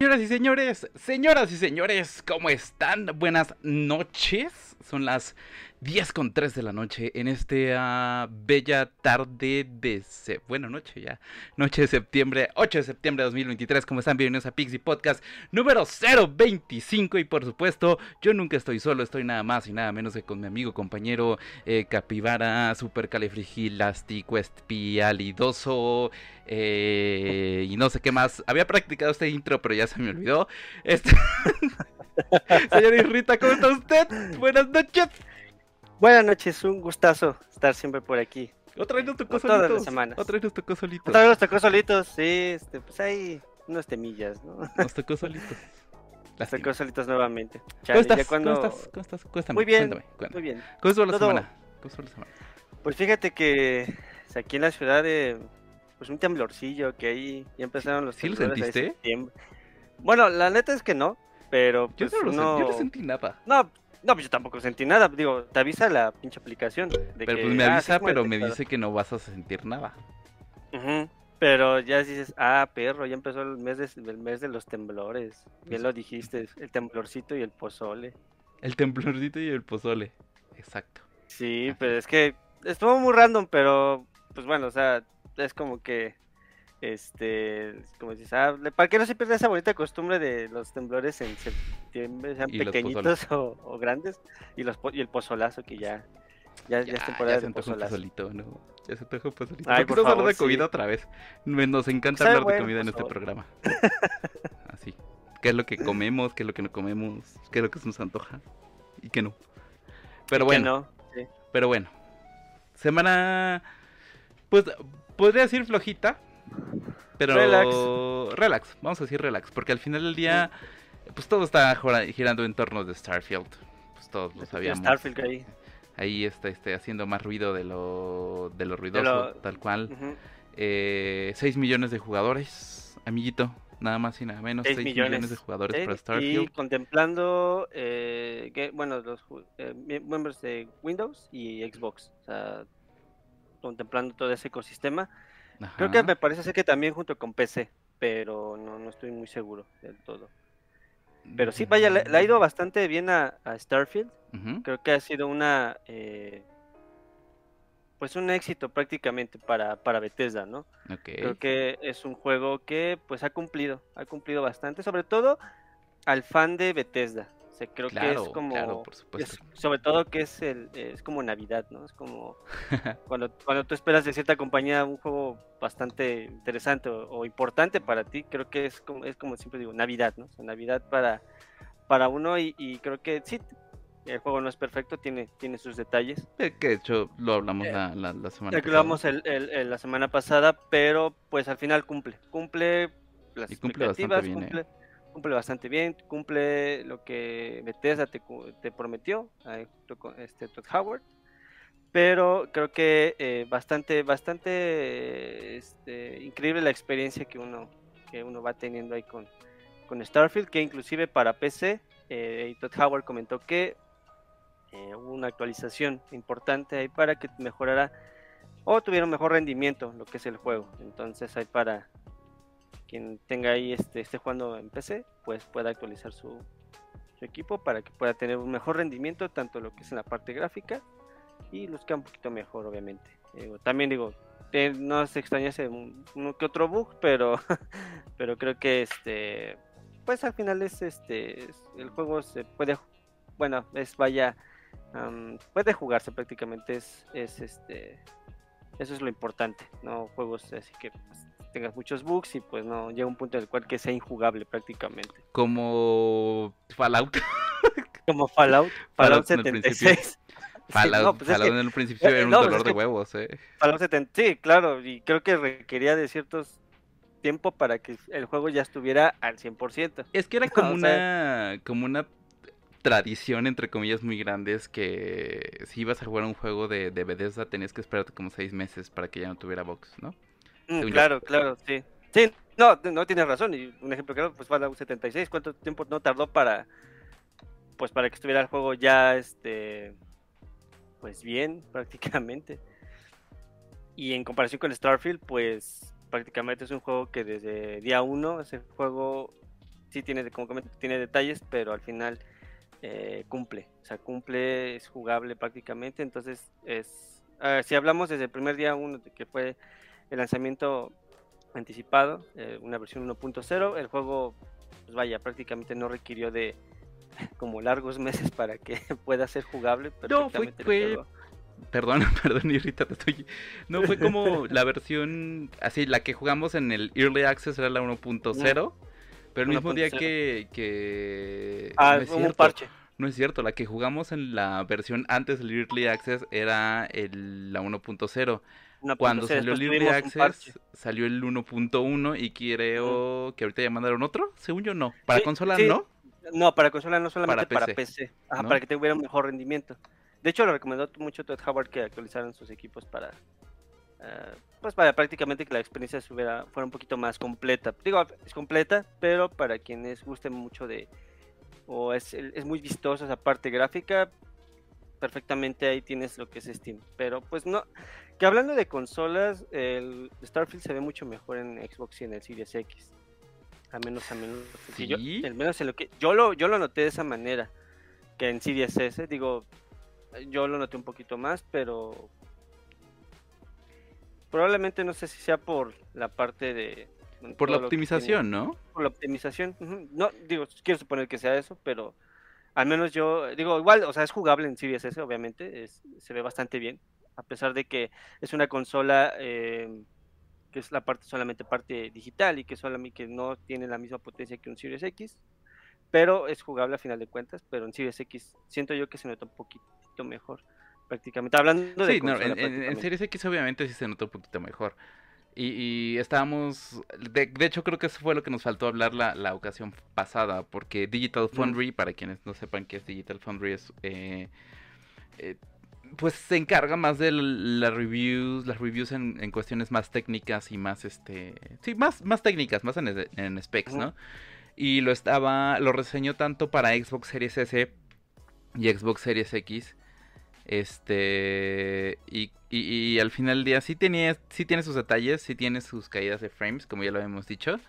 Señoras y señores, señoras y señores, ¿cómo están? Buenas noches. Son las 10 con 3 de la noche en esta bella tarde de... Bueno, noche ya. Noche de septiembre, 8 de septiembre de 2023. ¿Cómo están? Bienvenidos a Pixie Podcast número 025. Y por supuesto, yo nunca estoy solo. Estoy nada más y nada menos que con mi amigo, compañero eh, Capibara, Supercalifrigilástico, Espialidoso... Eh, y no sé qué más. Había practicado este intro, pero ya se me olvidó. Este... Señor Irrita, ¿cómo está usted? Buenas noches. Buenas noches, un gustazo estar siempre por aquí. Otra vez nos tocó Todas solitos. las semanas. Otra vez nos tocó solitos. Otra vez nos tocó solitos, sí, este, pues hay unos temillas, ¿no? Nos tocó solitos. Nos Lástima. tocó solitos nuevamente. ¿Cómo estás? ya cuando... ¿Cómo estás? ¿Cómo estás? Cuéntame, Muy bien, cuéntame, cuéntame. Muy bien. ¿Cómo estuvo la Todo- semana? ¿Cómo estuvo la semana? Pues fíjate que pues, aquí en la ciudad de... Pues un temblorcillo que ahí ya empezaron los ¿Sí lo sentiste? Bueno, la neta es que no, pero Yo pues no lo uno- sentí, yo no sentí nada. No, no, pues yo tampoco sentí nada. Digo, te avisa la pinche aplicación. De Pero que, pues me ah, sí avisa, pero me dice que no vas a sentir nada. Ujú, Pero ya dices, ah, perro, ya empezó el mes de, el mes de los temblores. Bien lo dijiste, el temblorcito y el pozole. El temblorcito y el pozole. Exacto. Sí, Ajá. pero es que estuvo muy random, pero pues bueno, o sea, es como que, este, como dices, ah, para que no se pierda esa bonita costumbre de los temblores en septiembre, sean Y pequeñitos o, o grandes, y los y el pozolazo que ya, ya, ya, es temporada se de pozolazo. pozolito, ¿no? Ya se antojó un pozolito. Ay, ¿Por por favor, de comida sí. otra vez? Nos encanta hablar de bueno, comida en este favor. programa. Así. ¿Qué es lo que comemos? ¿Qué es lo que no comemos? ¿Qué es lo que se nos antoja? Y qué no. Pero Y que bueno, no, sí. pero bueno. Semana... Pues podría decir flojita. Pero... Relax. Relax. Vamos a decir relax. Porque al final del día... Pues todo está girando en torno de Starfield. Pues todos lo sabíamos. Starfield ahí. Ahí está este, haciendo más ruido de lo, de lo ruidoso, lo- tal cual. Ujú. Eh, 6 millones de jugadores, amiguito. Nada más y nada menos. Seis 6 millones. millones. de jugadores Sí, para Y Starfield. contemplando, eh, que, bueno, los eh, miembros de Windows y Xbox. O sea, contemplando todo ese ecosistema. Creo que me parece ser que también junto con PC, pero no, no estoy muy seguro del todo. Pero sí, vaya, le, le ha ido bastante bien a, a Starfield. Creo que ha sido una, eh, pues un éxito prácticamente para, para Bethesda, ¿no? Creo que es un juego que pues ha cumplido, ha cumplido bastante, sobre todo al fan de Bethesda. Sea, creo que es como, claro, por supuesto. es- sobre todo que es el, es como Navidad, ¿no? Es como cuando, cuando tú esperas de cierta compañía un juego bastante interesante o, o importante para ti, creo que es como, es como siempre digo, Navidad, ¿no? O sea, Navidad para, para uno y, y creo que sí, el juego no es perfecto, tiene, tiene sus detalles. Eh, Que de hecho lo hablamos Eh, la, la, la semana pasada. hablamos el, el- el- la semana pasada, pero pues al final cumple, cumple las Y cumple bastante expectativas, ¿eh? Cumple, bastante bien, cumple lo que Bethesda te, te prometió, ahí este Todd Howard, pero creo que eh, bastante, bastante este, increíble la experiencia que uno, que uno va teniendo ahí con, con Starfield, que inclusive para PC, eh, Todd Howard comentó que eh, hubo una actualización importante ahí para que mejorara o tuviera un mejor rendimiento lo que es el juego. Entonces hay para quien tenga ahí este esté jugando en PC, pues pueda actualizar su, su equipo para que pueda tener un mejor rendimiento tanto lo que es en la parte gráfica y luzca un poquito mejor obviamente. Digo, también digo, eh, no se extrañase un- uno que otro bug, pero pero creo que este pues al final es este es- el juego se puede bueno, es vaya puede jugarse prácticamente es, es este eso es lo importante no juegos así que pues, tengas muchos bugs y pues no llega un punto en el cual que sea injugable prácticamente Como Fallout. como Fallout Fallout Fallout en el principio. 76 Sí, Fallout, no, pues es Fallout que en el principio era un no, pues dolor es de huevos, eh. Fallout 70 sí claro y creo que requería de ciertos tiempo para que el juego ya estuviera al 100% Es que era como O una como una tradición entre comillas muy grandes que si ibas a jugar un juego de, de Bethesda tenías que esperarte como seis meses para que ya no tuviera box, ¿no? Claro, claro, sí. Sí, no, no tienes razón. Y un ejemplo claro, pues Fallout 76, ¿cuánto tiempo no tardó para pues para que estuviera el juego ya este pues bien prácticamente? Y en comparación con Starfield, pues prácticamente es un juego que desde día uno ese juego sí tiene, como tiene detalles, pero al final eh, cumple, o sea, cumple, es jugable prácticamente, entonces es, ah, si hablamos desde el primer día uno que fue el lanzamiento anticipado, eh, una versión 1.0, el juego, pues vaya, prácticamente no requirió de como largos meses para que pueda ser jugable. No, fue, fue... Perdón, perdón, Irrita, te estoy... No, fue como la versión, así, la que jugamos en el Early Access era la 1.0. Pero el mismo día que, que... Ah, no es un parche. No es cierto, la que jugamos en la versión antes del Early Access era el, la 1.0. Cuando salió el Early Access, salió el 1.1 y creo que ahorita ya mandaron otro, según yo no. Para consola no. No, para consola no solamente para PC, para, que tuviera un mejor rendimiento. De hecho, lo recomendó mucho Todd Howard que actualizaran sus equipos para eh, pues para prácticamente que la experiencia fuera un poquito más completa. Digo, es completa, pero para quienes gusten mucho de, o es, es muy vistosa esa parte gráfica, perfectamente ahí tienes lo que es Steam. Pero pues no, que hablando de consolas, el Starfield se ve mucho mejor en Xbox y en el Series X. A menos, a menos, yo, al menos en lo que yo lo, yo lo noté de esa manera que en Series S, digo, yo lo noté un poquito más, pero Probablemente no sé si sea por la parte de... Por la optimización, ¿no? Por la optimización. No, digo, quiero suponer que sea eso, pero al menos yo, digo, igual, o sea, es jugable en Series S, obviamente, se ve bastante bien, a pesar de que es una consola eh, que es la parte solamente parte digital y que solamente que no tiene la misma potencia que un Series X, pero es jugable a final de cuentas, pero en Series X siento yo que se nota un poquito mejor prácticamente. Hablando de. Sí, en, Series X obviamente sí se notó un poquito mejor. Y, estábamos. De, hecho, creo que eso fue lo que nos faltó hablar la, la ocasión pasada. Porque Digital Foundry, para quienes no sepan qué es Digital Foundry, es. Eh, eh, pues se encarga más de las reviews, las reviews en, cuestiones más técnicas y más este. Sí, más, más técnicas, más en, specs, ¿no? Y lo estaba. Lo reseñó tanto para Xbox Series S y Xbox Series X este. Y, al final del día sí, tenía, sí tiene sus detalles, sí tiene sus caídas de frames, como ya lo hemos dicho.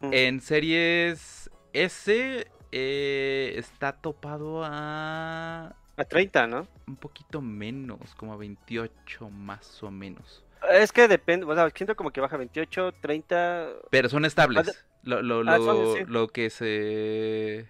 En series S eh, está topado a. A 30, ¿no? Un poquito menos, como a 28 más o menos. Es que depende, o sea, siento como que baja 28, 30. Pero son estables. Lo, lo, ah, lo, lo que se.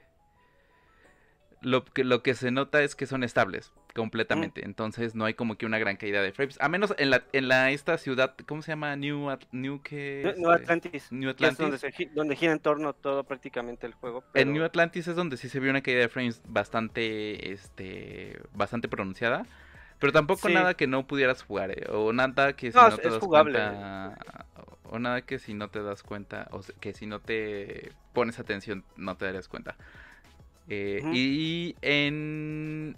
Lo que, lo que se nota es que son estables completamente. Entonces no hay como que una gran caída de frames. A menos en la, en la esta ciudad, ¿cómo se llama? New, New, que, New este, Atlantis. New Atlantis. donde, gira en torno todo prácticamente el juego. En New Atlantis es donde sí se vio una caída de frames bastante, este, bastante pronunciada. Pero tampoco nada que no pudieras jugar, eh, o nada que si no, te das cuenta, o nada que si no te das cuenta, o que si no te pones atención no te darías cuenta. Eh, y en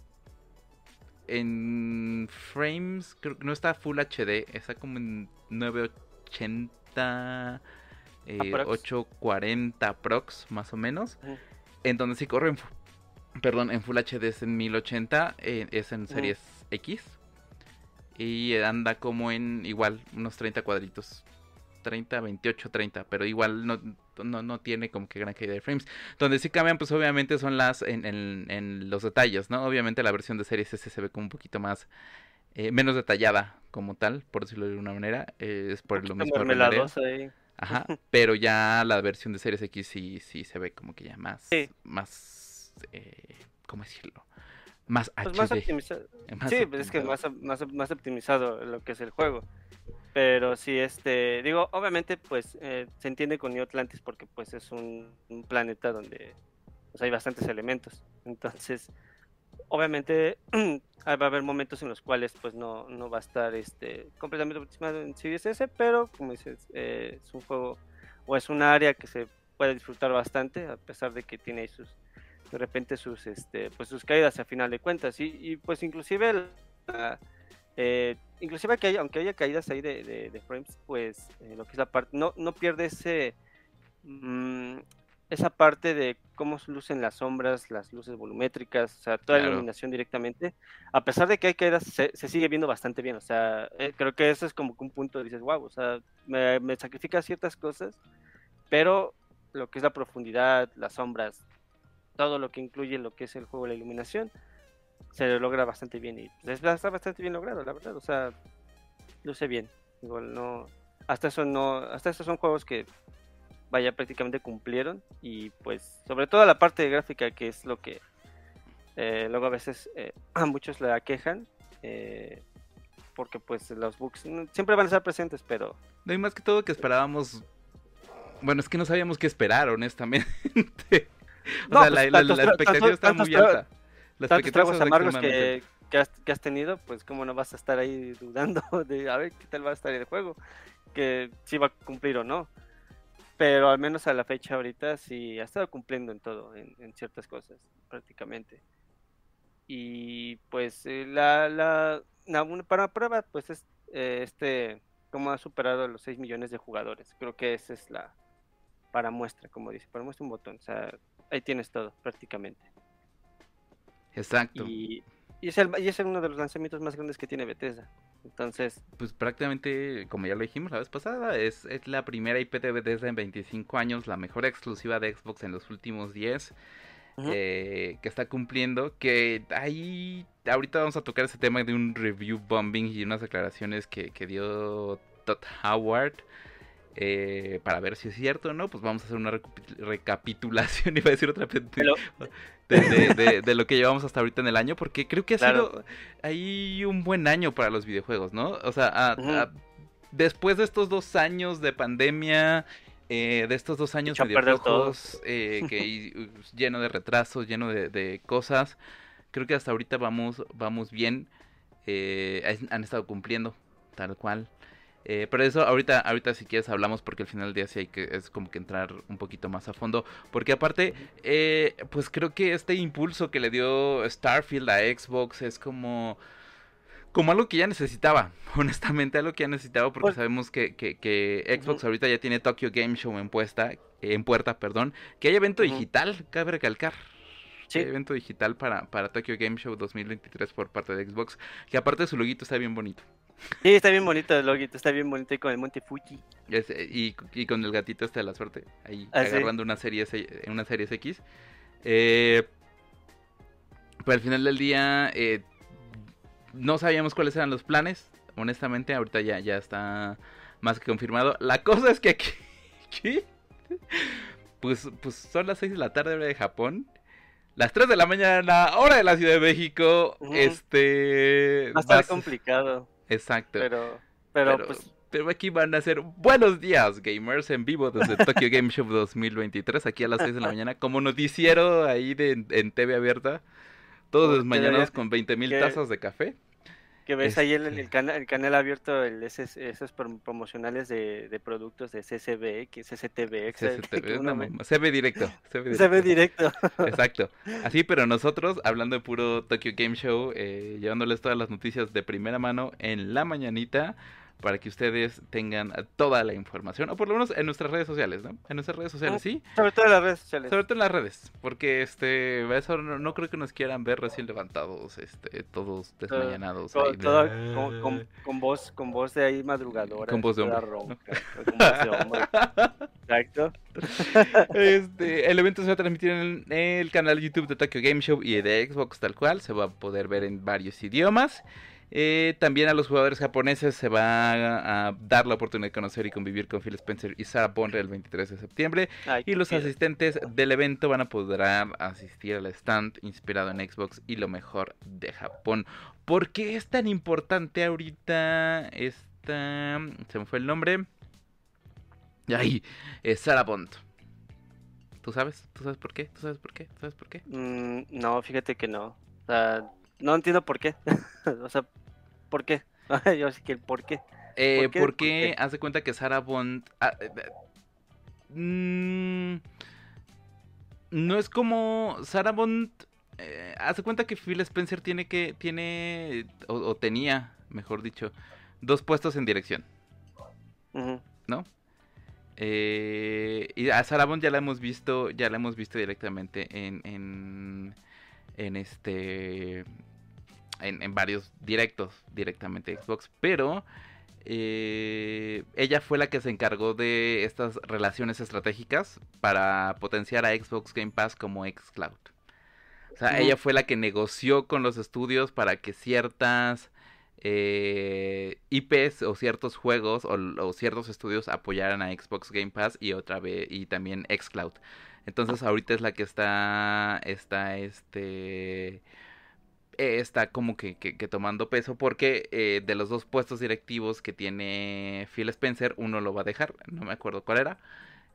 en frames, creo que no está Full HD, está como en 980, eh, 840 prox, más o menos. En donde sí corre en, perdón, en Full HD es en 1080, eh, es en series X. Y anda como en igual, unos 30 cuadritos. 30, 28, 30, pero igual no, no, no tiene como que gran caída de frames. Donde sí cambian, pues obviamente son las en, en, los detalles, ¿no? Obviamente la versión de Series S se ve como un poquito más, eh, menos detallada como tal, por decirlo de alguna manera. Eh, es por lo mismo. Ajá, pero ya la versión de Series X sí, sí se ve como que ya más, más, eh, ¿cómo decirlo? Más pues Más optimizado. sí, pues es que más, más, más optimizado lo que es el juego. Pero sí, este, digo, obviamente, pues eh, se entiende con New Atlantis porque pues es un, planeta donde pues, hay bastantes elementos. Entonces, obviamente va a haber momentos en los cuales pues no, no va a estar este completamente optimizado en Series S, pero como dices, eh, es un juego o es un área que se puede disfrutar bastante, a pesar de que tiene sus de repente sus este pues sus caídas a final de cuentas y, y pues inclusive la, eh, inclusive que aunque haya caídas ahí de, frames, pues eh, lo que es la parte, no, no pierde ese mm, esa parte de cómo lucen las sombras, las luces volumétricas, o sea, toda la iluminación directamente. A pesar de que hay caídas, se, sigue viendo bastante bien. O sea, eh, creo que eso es como que un punto, dices, wow, o sea, me, me sacrifica ciertas cosas, pero lo que es la profundidad, las sombras, todo lo que incluye lo que es el juego, la iluminación, se logra bastante bien y pues, está bastante bien logrado, la verdad, o sea, luce bien. Igual no, hasta eso no, hasta esos son juegos que vaya prácticamente cumplieron y pues sobre todo la parte de gráfica que es lo que eh, luego a veces eh, a muchos le aquejan eh, porque pues los bugs siempre van a estar presentes pero no hay más que todo que esperábamos bueno es que no sabíamos qué esperar honestamente o sea la, pues, expectativa está muy alta tantos tragos amargos que, que, has, que has tenido pues cómo no vas a estar ahí dudando de a ver qué tal va a estar el juego que si va a cumplir o no. Pero al menos a la fecha ahorita sí ha estado cumpliendo en todo, en, ciertas cosas, prácticamente. Y pues eh, la, la, para prueba, pues es eh, este, cómo ha superado los 6 millones de jugadores. Creo que esa es la, para muestra, como dice, para muestra un botón. O sea, ahí tienes todo, prácticamente. Exacto. Y, y, es el, y es uno de los lanzamientos más grandes que tiene Bethesda. Entonces. Pues prácticamente, como ya lo dijimos la vez pasada, es, es la primera IP de Bethesda en 25 años, la mejor exclusiva de Xbox en los últimos 10. Eh, que está cumpliendo. Que ahí. Ahorita vamos a tocar ese tema de un review bombing y unas declaraciones que, que dio Todd Howard. Eh, para ver si es cierto o no, pues vamos a hacer una recapitulación, iba a decir otra vez, de, lo que llevamos hasta ahorita en el año, porque creo que ha sido ahí un buen año para los videojuegos, ¿no? O sea, después de estos dos años de pandemia, eh, de estos dos años de eh, que lleno de retrasos, lleno de, cosas, creo que hasta ahorita vamos, vamos bien, eh, han estado cumpliendo, tal cual. Eh, pero eso ahorita, ahorita si quieres hablamos porque al final del día sí hay que, es como que entrar un poquito más a fondo. Porque aparte, eh, pues creo que este impulso que le dio Starfield a Xbox es como como algo que ya necesitaba, honestamente, algo que ya necesitaba porque pues sabemos que, que, Xbox ahorita ya tiene Tokyo Game Show en, puesta, en puerta, perdón, que hay evento digital, cabe recalcar. Sí. Hay evento digital para, para Tokyo Game Show 2023 por parte de Xbox, que aparte su loguito está bien bonito. Sí, está bien bonito el loguito, está bien bonito ahí con el Monte Fuji. y, y, con el gatito este de la suerte, ahí ah, agarrando una serie, una serie X. Eh, pero al final del día eh, no sabíamos cuáles eran los planes. Honestamente, ahorita ya, ya está más que confirmado. La cosa es que aquí, pues, pues son las 6 de la tarde hora de Japón. Las 3 de la mañana, hora de la Ciudad de México. Este. Va a estar complicado. Exacto. Pero, pero, pues... Pero aquí van a ser buenos días, gamers, en vivo desde Tokyo Game Show 2023, aquí a las 6 de la mañana, como noticiero ahí de, en TV abierta, todos los mañanas con 20 mil tazas de café. Que ves ahí el, el, canal, el canal abierto, el, esos, promocionales de, de, productos de CCB, que es CCTV. CCTV CB directo. CB directo. Exacto. Así, pero nosotros, hablando de puro Tokyo Game Show, eh, llevándoles todas las noticias de primera mano en la mañanita para que ustedes tengan toda la información, o por lo menos en nuestras redes sociales, ¿no? En nuestras redes sociales, ¿sí? Sobre todo en las redes sociales. Sobre todo en las redes, porque este, eso no, creo que nos quieran ver recién levantados, este, todos desmayanados. con, voz, con voz de ahí madrugadora. Con voz de hombre. con voz de hombre. Exacto. Este, el evento se va a transmitir en el canal YouTube de Tokyo Game Show y de Xbox tal cual, se va a poder ver en varios idiomas. Eh, también a los jugadores japoneses se va a, dar la oportunidad de conocer y convivir con Phil Spencer y Sarah Bond el 23 de septiembre. y los asistentes del evento van a poder asistir al stand inspirado en Xbox y lo mejor de Japón. ¿Por qué es tan importante ahorita esta... Se me fue el nombre. Ahí, es Sarah Bond. ¿Tú sabes? ¿Tú sabes por qué? ¿Tú sabes por qué? ¿Tú sabes por qué? Mm, no, fíjate que no. Sea, no entiendo por qué. o sea, ¿por qué? Yo sé que el por qué. Eh, porque haz de cuenta que Sarah Bond. Ah, eh, mm, no es como Sarah Bond. Eh, haz de cuenta que Phil Spencer tiene que. Tiene. O, tenía, mejor dicho, dos puestos en dirección. ¿No? Eh, y a Sarah Bond ya la hemos visto. Ya la hemos visto directamente en. en, en este en, varios directos directamente Xbox, pero eh, ella fue la que se encargó de estas relaciones estratégicas para potenciar a Xbox Game Pass como xCloud. O sea, ella fue la que negoció con los estudios para que ciertas eh, IPs o ciertos juegos o, ciertos estudios apoyaran a Xbox Game Pass y otra vez y también xCloud. Entonces ahorita es la que está está este está como que, tomando peso porque eh, de los dos puestos directivos que tiene Phil Spencer, uno lo va a dejar, no me acuerdo cuál era.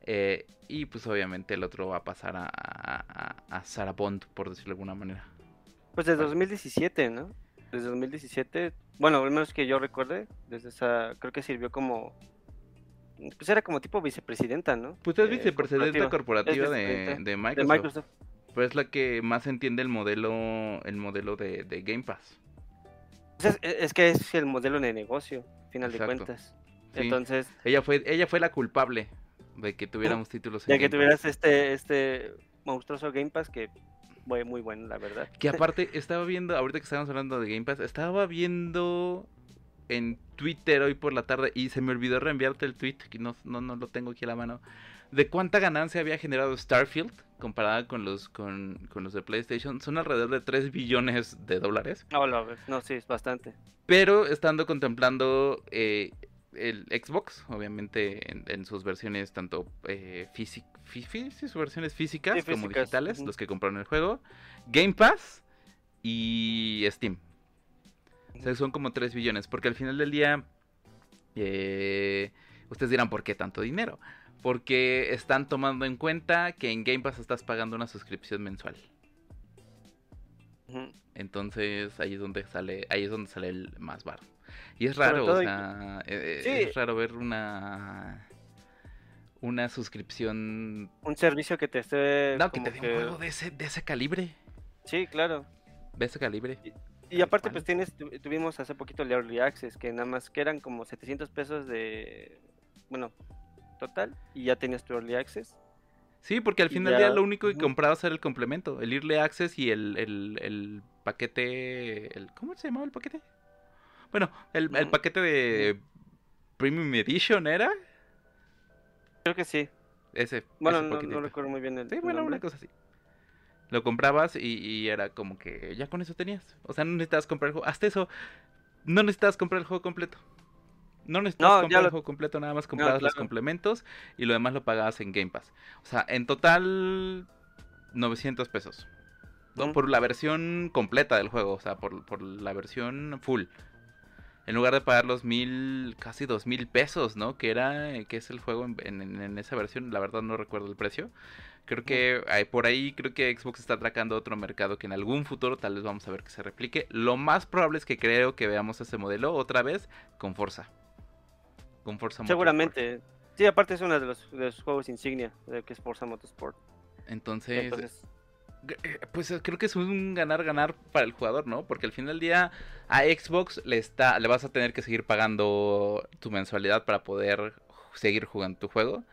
Eh, y pues obviamente el otro va a pasar a, a, Sarah Bond, por decirlo de alguna manera. Pues desde 2017, ¿no? Desde 2017, bueno, al menos que yo recuerde, desde esa, creo que sirvió como, pues era como tipo vicepresidenta, ¿no? Pues es eh, vicepresidenta corporativa, de, Microsoft. Pero es la que más entiende el modelo, el modelo de, Game Pass. Es, que es el modelo de negocio, final de cuentas. Entonces. Ella fue, ella fue la culpable de que tuviéramos títulos. De que tuvieras este, este monstruoso Game Pass que fue muy bueno, la verdad. Que aparte estaba viendo, ahorita que estábamos hablando de Game Pass, estaba viendo en Twitter hoy por la tarde y se me olvidó reenviarte el tweet, que no, no, no lo tengo aquí a la mano, de cuánta ganancia había generado Starfield comparada con los con, los de PlayStation. Son alrededor de 3 billones de dólares. No, no, sí, es bastante. Pero estando contemplando eh, el Xbox, obviamente en, sus versiones tanto eh, sus versiones físicas, como digitales, los que compraron el juego, Game Pass y Steam. O sea, son como 3 billones, porque al final del día, eh, ustedes dirán, ¿por qué tanto dinero? Porque están tomando en cuenta que en Game Pass estás pagando una suscripción mensual. Entonces ahí es donde sale, ahí es donde sale el más bar. Y es raro, o sea, eh, eh, es raro ver una una suscripción. Un servicio que te esté. No, que te dé un juego de ese, de ese calibre. Sí, claro. De ese calibre. Y, aparte, pues tienes, tuvimos hace poquito el Early Access, que nada más que eran como 700 pesos de. Bueno, total y ya tenías tu Early Access. Sí, porque al final del día lo único que comprabas era el complemento, el Early Access y el, el, paquete... El, ¿Cómo se llamaba el paquete? Bueno, el, mm. paquete de Premium Edition era. Creo que sí. Ese. Bueno, no, recuerdo muy bien el. Sí, bueno, una cosa así. Lo comprabas y, y, era como que ya con eso tenías. O sea, no necesitabas comprar el juego. Hasta eso, no necesitabas comprar el juego completo. No necesitas comprar el juego completo, nada más comprabas los complementos y lo demás lo pagabas en Game Pass. O sea, en total 900 pesos. Por la versión completa del juego, o sea, por, la versión full. En lugar de pagar los mil, casi dos mil pesos, ¿no? Que era, que es el juego en, esa versión, la verdad no recuerdo el precio. Creo que por ahí creo que Xbox está atracando otro mercado que en algún futuro tal vez vamos a ver que se replique. Lo más probable es que creo que veamos ese modelo otra vez con Forza con Forza Seguramente. Sí, aparte es uno de los, juegos insignia, que es Forza Motorsport. Entonces, eh, pues eh, creo que es un ganar-ganar para el jugador, ¿no? Porque al final del día a Xbox le, está, le vas a tener que seguir pagando tu mensualidad para poder seguir jugando tu juego.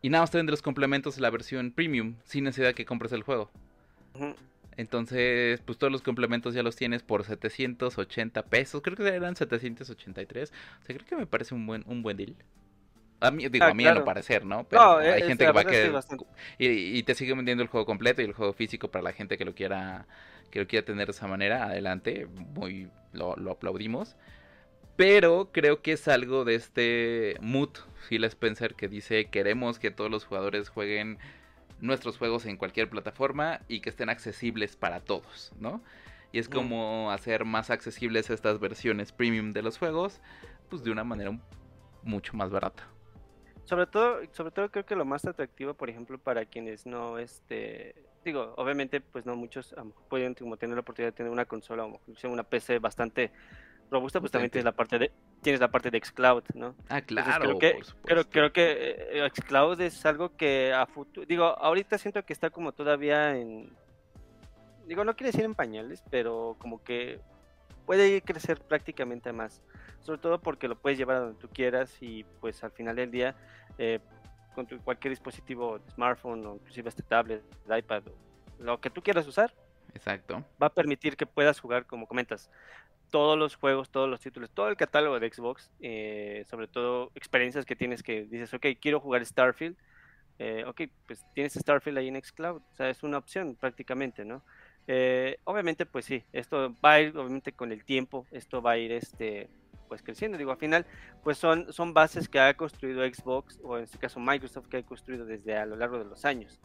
Y nada más te los complementos de la versión premium, sin necesidad de que compres el juego. Entonces, pues todos los complementos ya los tienes por 780 pesos. Creo que eran 783. O sea, creo que me parece un buen, un buen deal. A mí, digo, ah, a mí no parecer, ¿no? Pero hay gente que va a querer... Y, te sigue vendiendo el juego completo y el juego físico para la gente que lo quiera que lo quiera tener de esa manera. Adelante, muy lo, lo aplaudimos. Pero creo que es algo de este mood Phil Spencer que dice queremos que todos los jugadores jueguen nuestros juegos en cualquier plataforma y que estén accesibles para todos, ¿no? Y es como hacer más accesibles estas versiones premium de los juegos, pues de una manera mucho más barata. Sobre todo, sobre todo creo que lo más atractivo, por ejemplo, para quienes no, este, digo, obviamente, pues no muchos pueden como tener la oportunidad de tener una consola o una PC bastante robusta, pues también tienes la parte de tienes la parte de xCloud, ¿no? Ah, claro. creo que, creo, que eh, xCloud es algo que a futuro, digo, ahorita siento que está como todavía en, digo, no quiere decir en pañales, pero como que puede crecer prácticamente más, sobre todo porque lo puedes llevar a donde tú quieras y pues al final del día eh, con tu, cualquier dispositivo, smartphone o inclusive este tablet, iPad, lo que tú quieras usar. Exacto. Va a permitir que puedas jugar, como comentas, todos los juegos, todos los títulos, todo el catálogo de Xbox, eh, sobre todo experiencias que tienes que dices, ok, quiero jugar Starfield, eh, ok, pues tienes Starfield ahí en Xcloud, o sea, es una opción prácticamente, ¿no? Eh, obviamente, pues sí, esto va a ir, obviamente, con el tiempo, esto va a ir, este, pues creciendo, digo, al final, pues son, son bases que ha construido Xbox, o en este caso Microsoft, que ha construido desde a lo largo de los años.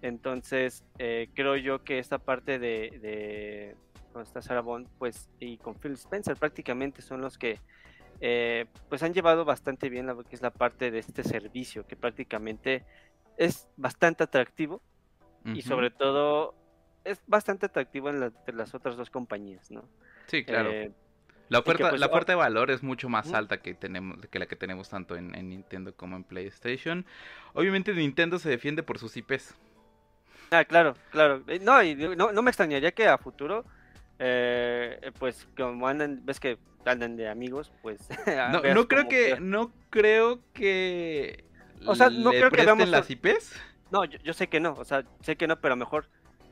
Entonces, creo yo que esta parte de con esta Sarah Bond, pues, y con Phil Spencer prácticamente son los que eh, pues han llevado bastante bien lo que es la parte de este servicio, que prácticamente es bastante atractivo y sobre todo es bastante atractivo en las otras dos compañías, ¿no? Sí, claro. Eh, la oferta, pues, la oferta de valor es mucho más alta que tenemos que la que tenemos tanto en, Nintendo como en PlayStation. Obviamente Nintendo se defiende por sus IPs. Ah, claro, claro. Eh, no, y no, no me extrañaría que a futuro eh, pues como andan, ves que andan de amigos, pues... no, no creo que, no creo que... O sea, no creo que veamos... las IPs. No, yo, sé que no, o sea, sé que no, pero mejor...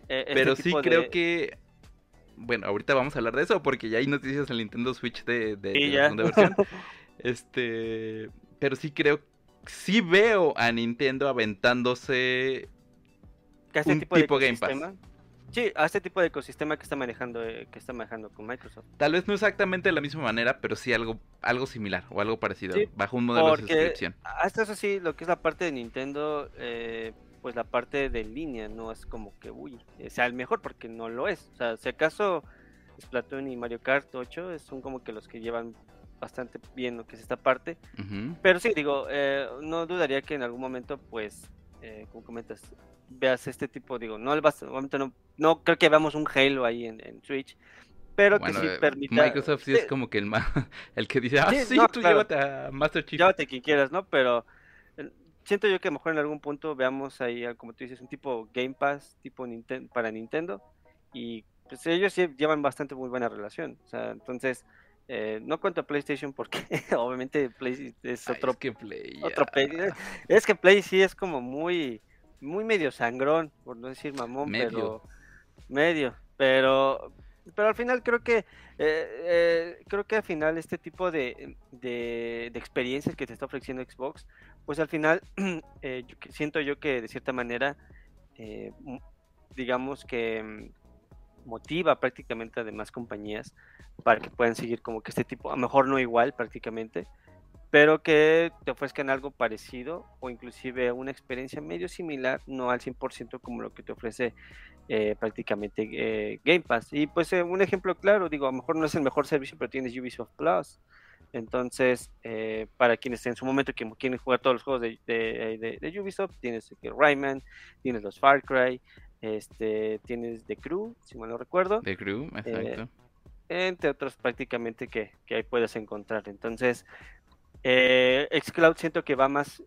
Eh, este pero sí creo que... Bueno, ahorita vamos a hablar de eso porque ya hay noticias en Nintendo Switch de, de, segunda versión. este, pero sí creo, sí veo a Nintendo aventándose un tipo, tipo Game Pass. Sí, a este tipo de ecosistema que está manejando eh, que está manejando con Microsoft. Tal vez no exactamente de la misma manera, pero sí algo algo similar o algo parecido, bajo un modelo de suscripción. Hasta eso sí, lo que es la parte de Nintendo, eh, pues la parte de línea no es como que uy, sea el mejor porque no lo es. O sea, si acaso Splatoon y Mario Kart 8 son como que los que llevan bastante bien lo que es esta parte. Pero sí, digo, eh, no dudaría que en algún momento, pues, como comentas, veas este tipo, digo, no, momento no, no creo que veamos un Halo ahí en, en Switch, pero que sí eh, permita... Microsoft sí, es como que el, el que dice, ah, sí, tú llévate a Master Chief. Llévate quien quieras, ¿no? Pero eh, siento yo que a lo mejor en algún punto veamos ahí, como tú dices, un tipo Game Pass, tipo Nintendo, para Nintendo, y pues ellos sí llevan bastante muy buena relación, o sea, entonces... Eh, no cuento a PlayStation porque obviamente Play es otro, es que Play, otro es que Play sí es como muy muy medio sangrón, por no decir mamón, pero medio, pero pero al final creo que eh, eh, creo que al final este tipo de, de, experiencias que te está ofreciendo Xbox, pues al final eh, siento yo que de cierta manera digamos que motiva prácticamente a demás compañías para que puedan seguir como que este tipo, a lo mejor no igual prácticamente, pero que te ofrezcan algo parecido o inclusive una experiencia medio similar, no al 100% como lo que te ofrece eh, prácticamente eh, Game Pass. Y pues eh, un ejemplo claro, digo, a lo mejor no es el mejor servicio, pero tienes Ubisoft Plus. Entonces, para quienes en su momento quieren jugar todos los juegos de, de, Ubisoft, tienes Rayman, tienes los Far Cry, este, tienes The Crew, si mal no recuerdo. The Crew, exacto. entre otros prácticamente que, que ahí puedes encontrar. Entonces, eh, Xcloud siento que va más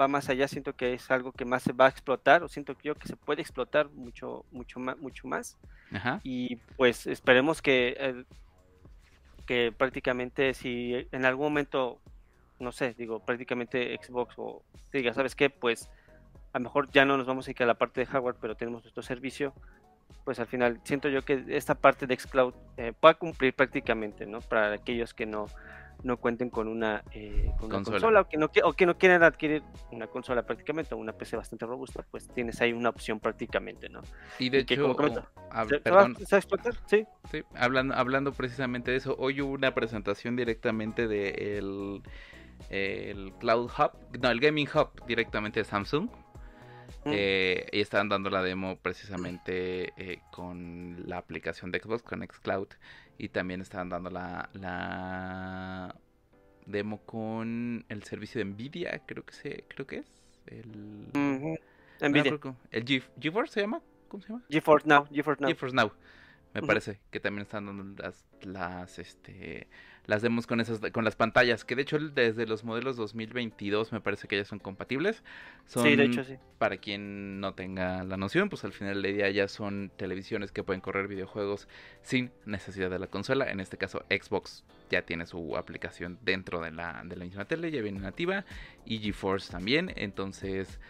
va más allá, siento que es algo que más se va a explotar, o siento yo que se puede explotar mucho, mucho más, mucho más. Y pues esperemos que, eh, que prácticamente si en algún momento, no sé, digo, prácticamente Xbox o diga, ¿sabes qué? Pues a lo mejor ya no nos vamos a ir a la parte de hardware, pero tenemos nuestro servicio, pues al final siento yo que esta parte de Xcloud eh, pueda cumplir prácticamente, ¿no? Para aquellos que no no cuenten con una, eh, consola. o, que no, o que no quieran adquirir una consola prácticamente o una PC bastante robusta, pues tienes ahí una opción prácticamente, ¿no? Y de hecho, ¿Sí? Sí, hablando, hablando precisamente de eso, hoy hubo una presentación directamente de el, Cloud Hub, no, el Gaming Hub directamente de Samsung. Eh, y estaban dando la demo precisamente eh, con la aplicación de Xbox, con Xcloud. Y también estaban dando la, la demo con el servicio de Nvidia, creo que se, creo que es. El, Nvidia. el GeForce se llama. ¿Cómo se llama? GeForce Now. GeForce Now. GeForce Now. Me parece que también están dando las, las este las demos con esas con las pantallas, que de hecho desde los modelos 2022 me parece que ya son compatibles. Son, sí, de hecho sí. Para quien no tenga la noción, pues al final del día ya son televisiones que pueden correr videojuegos sin necesidad de la consola. En este caso Xbox ya tiene su aplicación dentro de la, de la misma tele, ya viene nativa, y GeForce también, entonces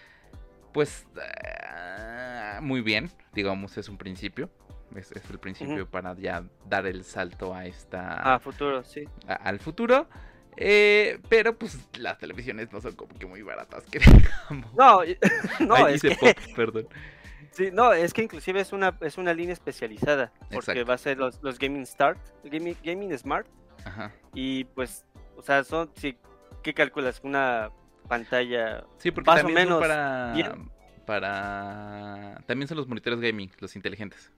pues ah, muy bien, digamos, es un principio Es, es el principio para ya dar el salto a esta. Ah, futuro, sí. a- al futuro. Eh, pero pues las televisiones no son como que muy baratas que digamos. No, no, Ay, es dice que, Pop, perdón. sí, no, es que inclusive es una, es una línea especializada, porque Exacto. va a ser los, los Gaming Start, Gaming, Gaming Smart, Ajá. y pues, o sea, son, sí, ¿qué calculas? Una pantalla, Sí, porque Más o menos para. bien. Para. También son los monitores gaming, los inteligentes.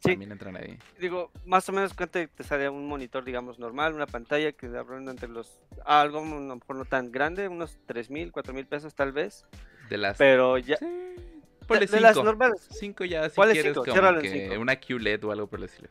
Sí. También entran ahí. digo, más o menos cuánto te sale un monitor, digamos, normal, una pantalla que da ronda entre los, algo a lo mejor no tan grande, unos tres mil, cuatro mil pesos tal vez, De las. pero ya, Sí. de, las normales, Cinco ya si Ponle quieres cinco, como que cinco. una QLED o algo por el estilo.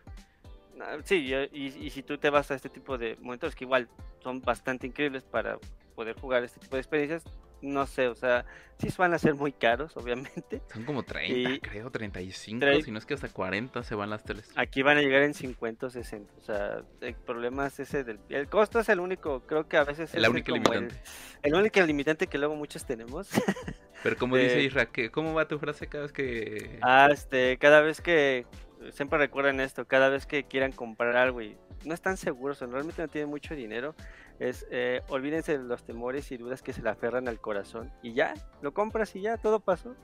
Ah, Sí, y, y- y si tú te vas a este tipo de monitores que igual son bastante increíbles para poder jugar este tipo de experiencias, no sé, o sea, sí van a ser muy caros, obviamente. Son como 30, Y- creo, 35, Tre- si no es que hasta 40 se van las teles. Aquí van a llegar en 50 o 60, o sea, el problema es ese del... El costo es el único, creo que a veces El es único el, limitante. el único limitante que luego muchos tenemos. Pero como de- dice Isra, ¿qué- ¿cómo va tu frase cada vez que... Ah, este, cada vez que, siempre recuerden esto, cada vez que quieran comprar algo y no están seguros o realmente no tienen mucho dinero, es, eh, olvídense de los temores y dudas que se le aferran al corazón y ya, lo compras y ya, todo pasó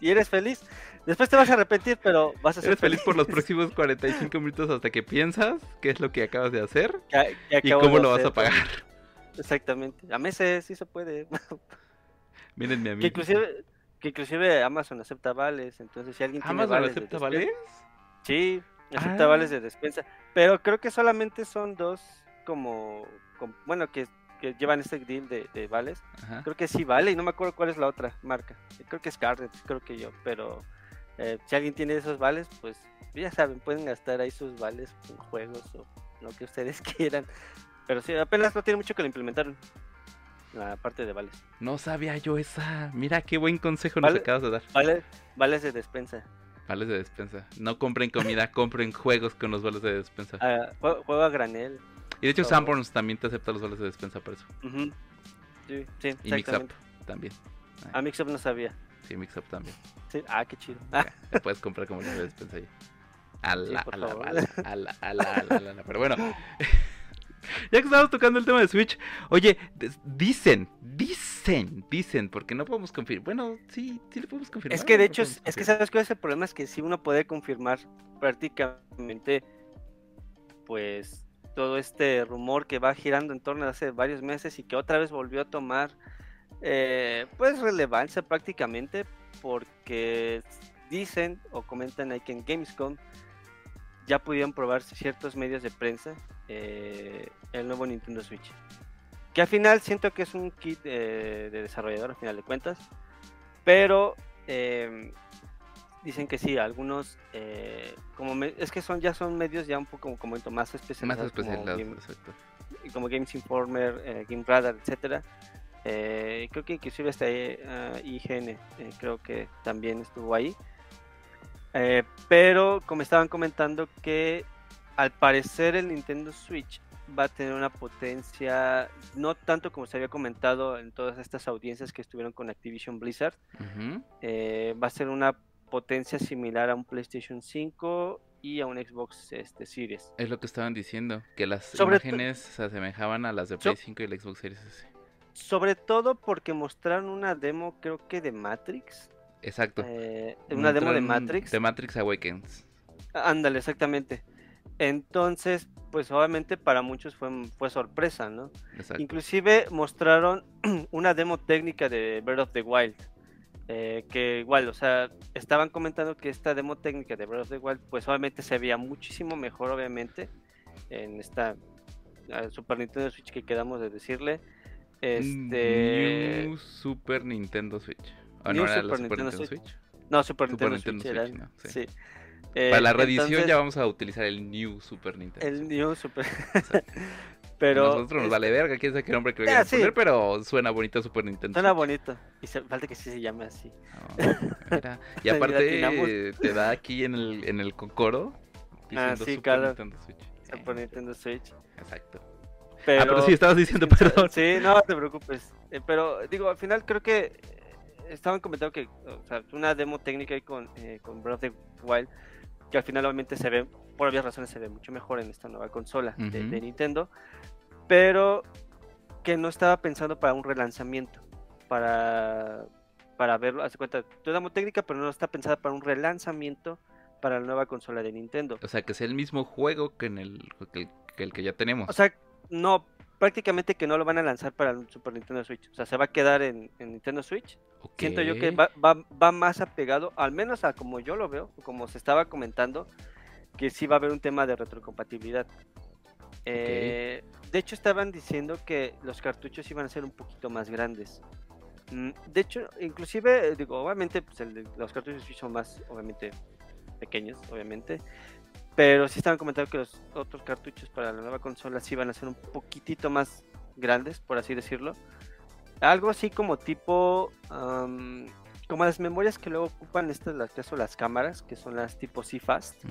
y, eres feliz. Después te vas a arrepentir, pero vas a ser Eres feliz por los próximos 45 minutos hasta que piensas qué es lo que acabas de hacer Que- que y cómo lo vas a pagar. Exactamente, a meses sí se puede. Mírenme a mí. que inclusive, que inclusive Amazon acepta vales, entonces si alguien tiene ¿Amazon vales acepta despensa- vales? Sí, acepta Ah. vales de despensa. Pero creo que solamente son dos como, com- bueno, que, que llevan este deal de, de vales. Ajá. Creo que sí vale y no me acuerdo cuál es la otra marca. Creo que es Scarlett, creo que yo. Pero eh, si alguien tiene esos vales, pues ya saben, pueden gastar ahí sus vales en juegos o lo que ustedes quieran. Pero sí, apenas no tiene mucho que lo implementaron. La parte de vales. No sabía yo esa. Mira qué buen consejo nos Vale. acabas de dar. Vale, vales de despensa. Vales de despensa. No compren comida, compren juegos con los vales de despensa. Jue- juego a granel. Y de hecho oh. Sanborns también te acepta los vales de despensa por eso. Sí, sí, Y Mixup también. A Mixup no sabía. Sí, Mixup también. Sí, Ah, qué chido. Ah, Ya, te puedes comprar como vales de despensa ahí. A la, por a la, a la, a la, a la, a la, a la. Pero bueno. Ya que estamos tocando el tema de Switch, oye, dicen, dicen, dicen, porque no podemos confirmar. Bueno, sí, sí le podemos confirmar. Es que de ¿no? hecho, es, es que sabes cuál es el problema, es que si uno puede confirmar prácticamente, pues, todo este rumor que va girando en torno a hace varios meses y que otra vez volvió a tomar, eh, pues, relevancia prácticamente, porque dicen o comentan ahí que en Gamescom ya pudieron probar ciertos medios de prensa eh, el nuevo Nintendo Switch. Que al final siento que es un kit eh, de desarrollador, al final de cuentas. Pero eh, dicen que sí, algunos, eh, como me- es que son ya son medios ya un poco, como comento, más Más especializados. como especializados, Game- exacto. como Games Informer, eh, Game Radar, etcétera. Eh, creo que inclusive hasta IGN, creo que también estuvo ahí. Pero como estaban comentando que al parecer el Nintendo Switch va a tener una potencia, no tanto como se había comentado en todas estas audiencias que estuvieron con Activision Blizzard, eh, va a ser una potencia similar a un PlayStation 5 y a un Xbox este, Series. Es lo que estaban diciendo, que las Sobre imágenes se asemejaban a las de So- Play 5 y el Xbox Series S. Sobre todo porque mostraron una demo, creo que de Matrix. Exacto. eh, una demo de Matrix. De Matrix Awakens. Ándale, exactamente. Entonces, pues obviamente para muchos fue, fue sorpresa, ¿no? Exacto. Inclusive mostraron una demo técnica de Breath of the Wild. Eh, que igual, o sea, estaban comentando que esta demo técnica de Breath of the Wild, pues obviamente se veía muchísimo mejor, obviamente, en esta eh, Super Nintendo Switch que quedamos de decirle. Este. New Super Nintendo Switch. ¿O New no era la Super Super Nintendo Nintendo Switch. Switch? No, Super, Super Nintendo, Nintendo Switch, era- Switch, ¿no? Sí. sí. Eh, Para la reedición entonces, ya vamos a utilizar el New Super Nintendo. El New Super. Pero. A nosotros nos es- vale verga, quién sabe qué nombre que le Ah, quieran sí. poner, pero suena bonito Super Nintendo. Suena bonito. Y se- falta que sí se llame así. No. Y aparte te da aquí en el, en el cocoro Ah, sí, Super claro. Nintendo Switch. Super Eh, Nintendo Switch. Exacto. Pero, Ah, pero sí, estabas diciendo, perdón. Sí, no te preocupes. Eh, pero digo, al final creo que eh, estaban comentando que, o sea, una demo técnica ahí con, eh, con Breath of the Wild, que al final obviamente se ve, por obvias razones se ve mucho mejor en esta nueva consola de, Nintendo, pero que no estaba pensado para un relanzamiento, para, para verlo, hace cuenta, toda demo técnica, pero no está pensada para un relanzamiento para la nueva consola de Nintendo. O sea, que sea el mismo juego que, en el, que, el, que el que ya tenemos. O sea, no, prácticamente que no lo van a lanzar para el Super Nintendo Switch, o sea, se va a quedar en, en Nintendo Switch. Siento yo que va, va, va más apegado, al menos a como yo lo veo, como se estaba comentando, que sí va a haber un tema de retrocompatibilidad. Eh, de hecho, estaban diciendo que los cartuchos iban a ser un poquito más grandes. Mm, De hecho, inclusive, eh, digo, obviamente, pues el de- los cartuchos son más, obviamente, pequeños, obviamente. Pero sí estaban comentando que los otros cartuchos para la nueva consola sí iban a ser un poquitito más grandes, por así decirlo. Algo así como tipo, am, como las memorias que luego ocupan estas, las que son las cámaras, que son las tipo CFast.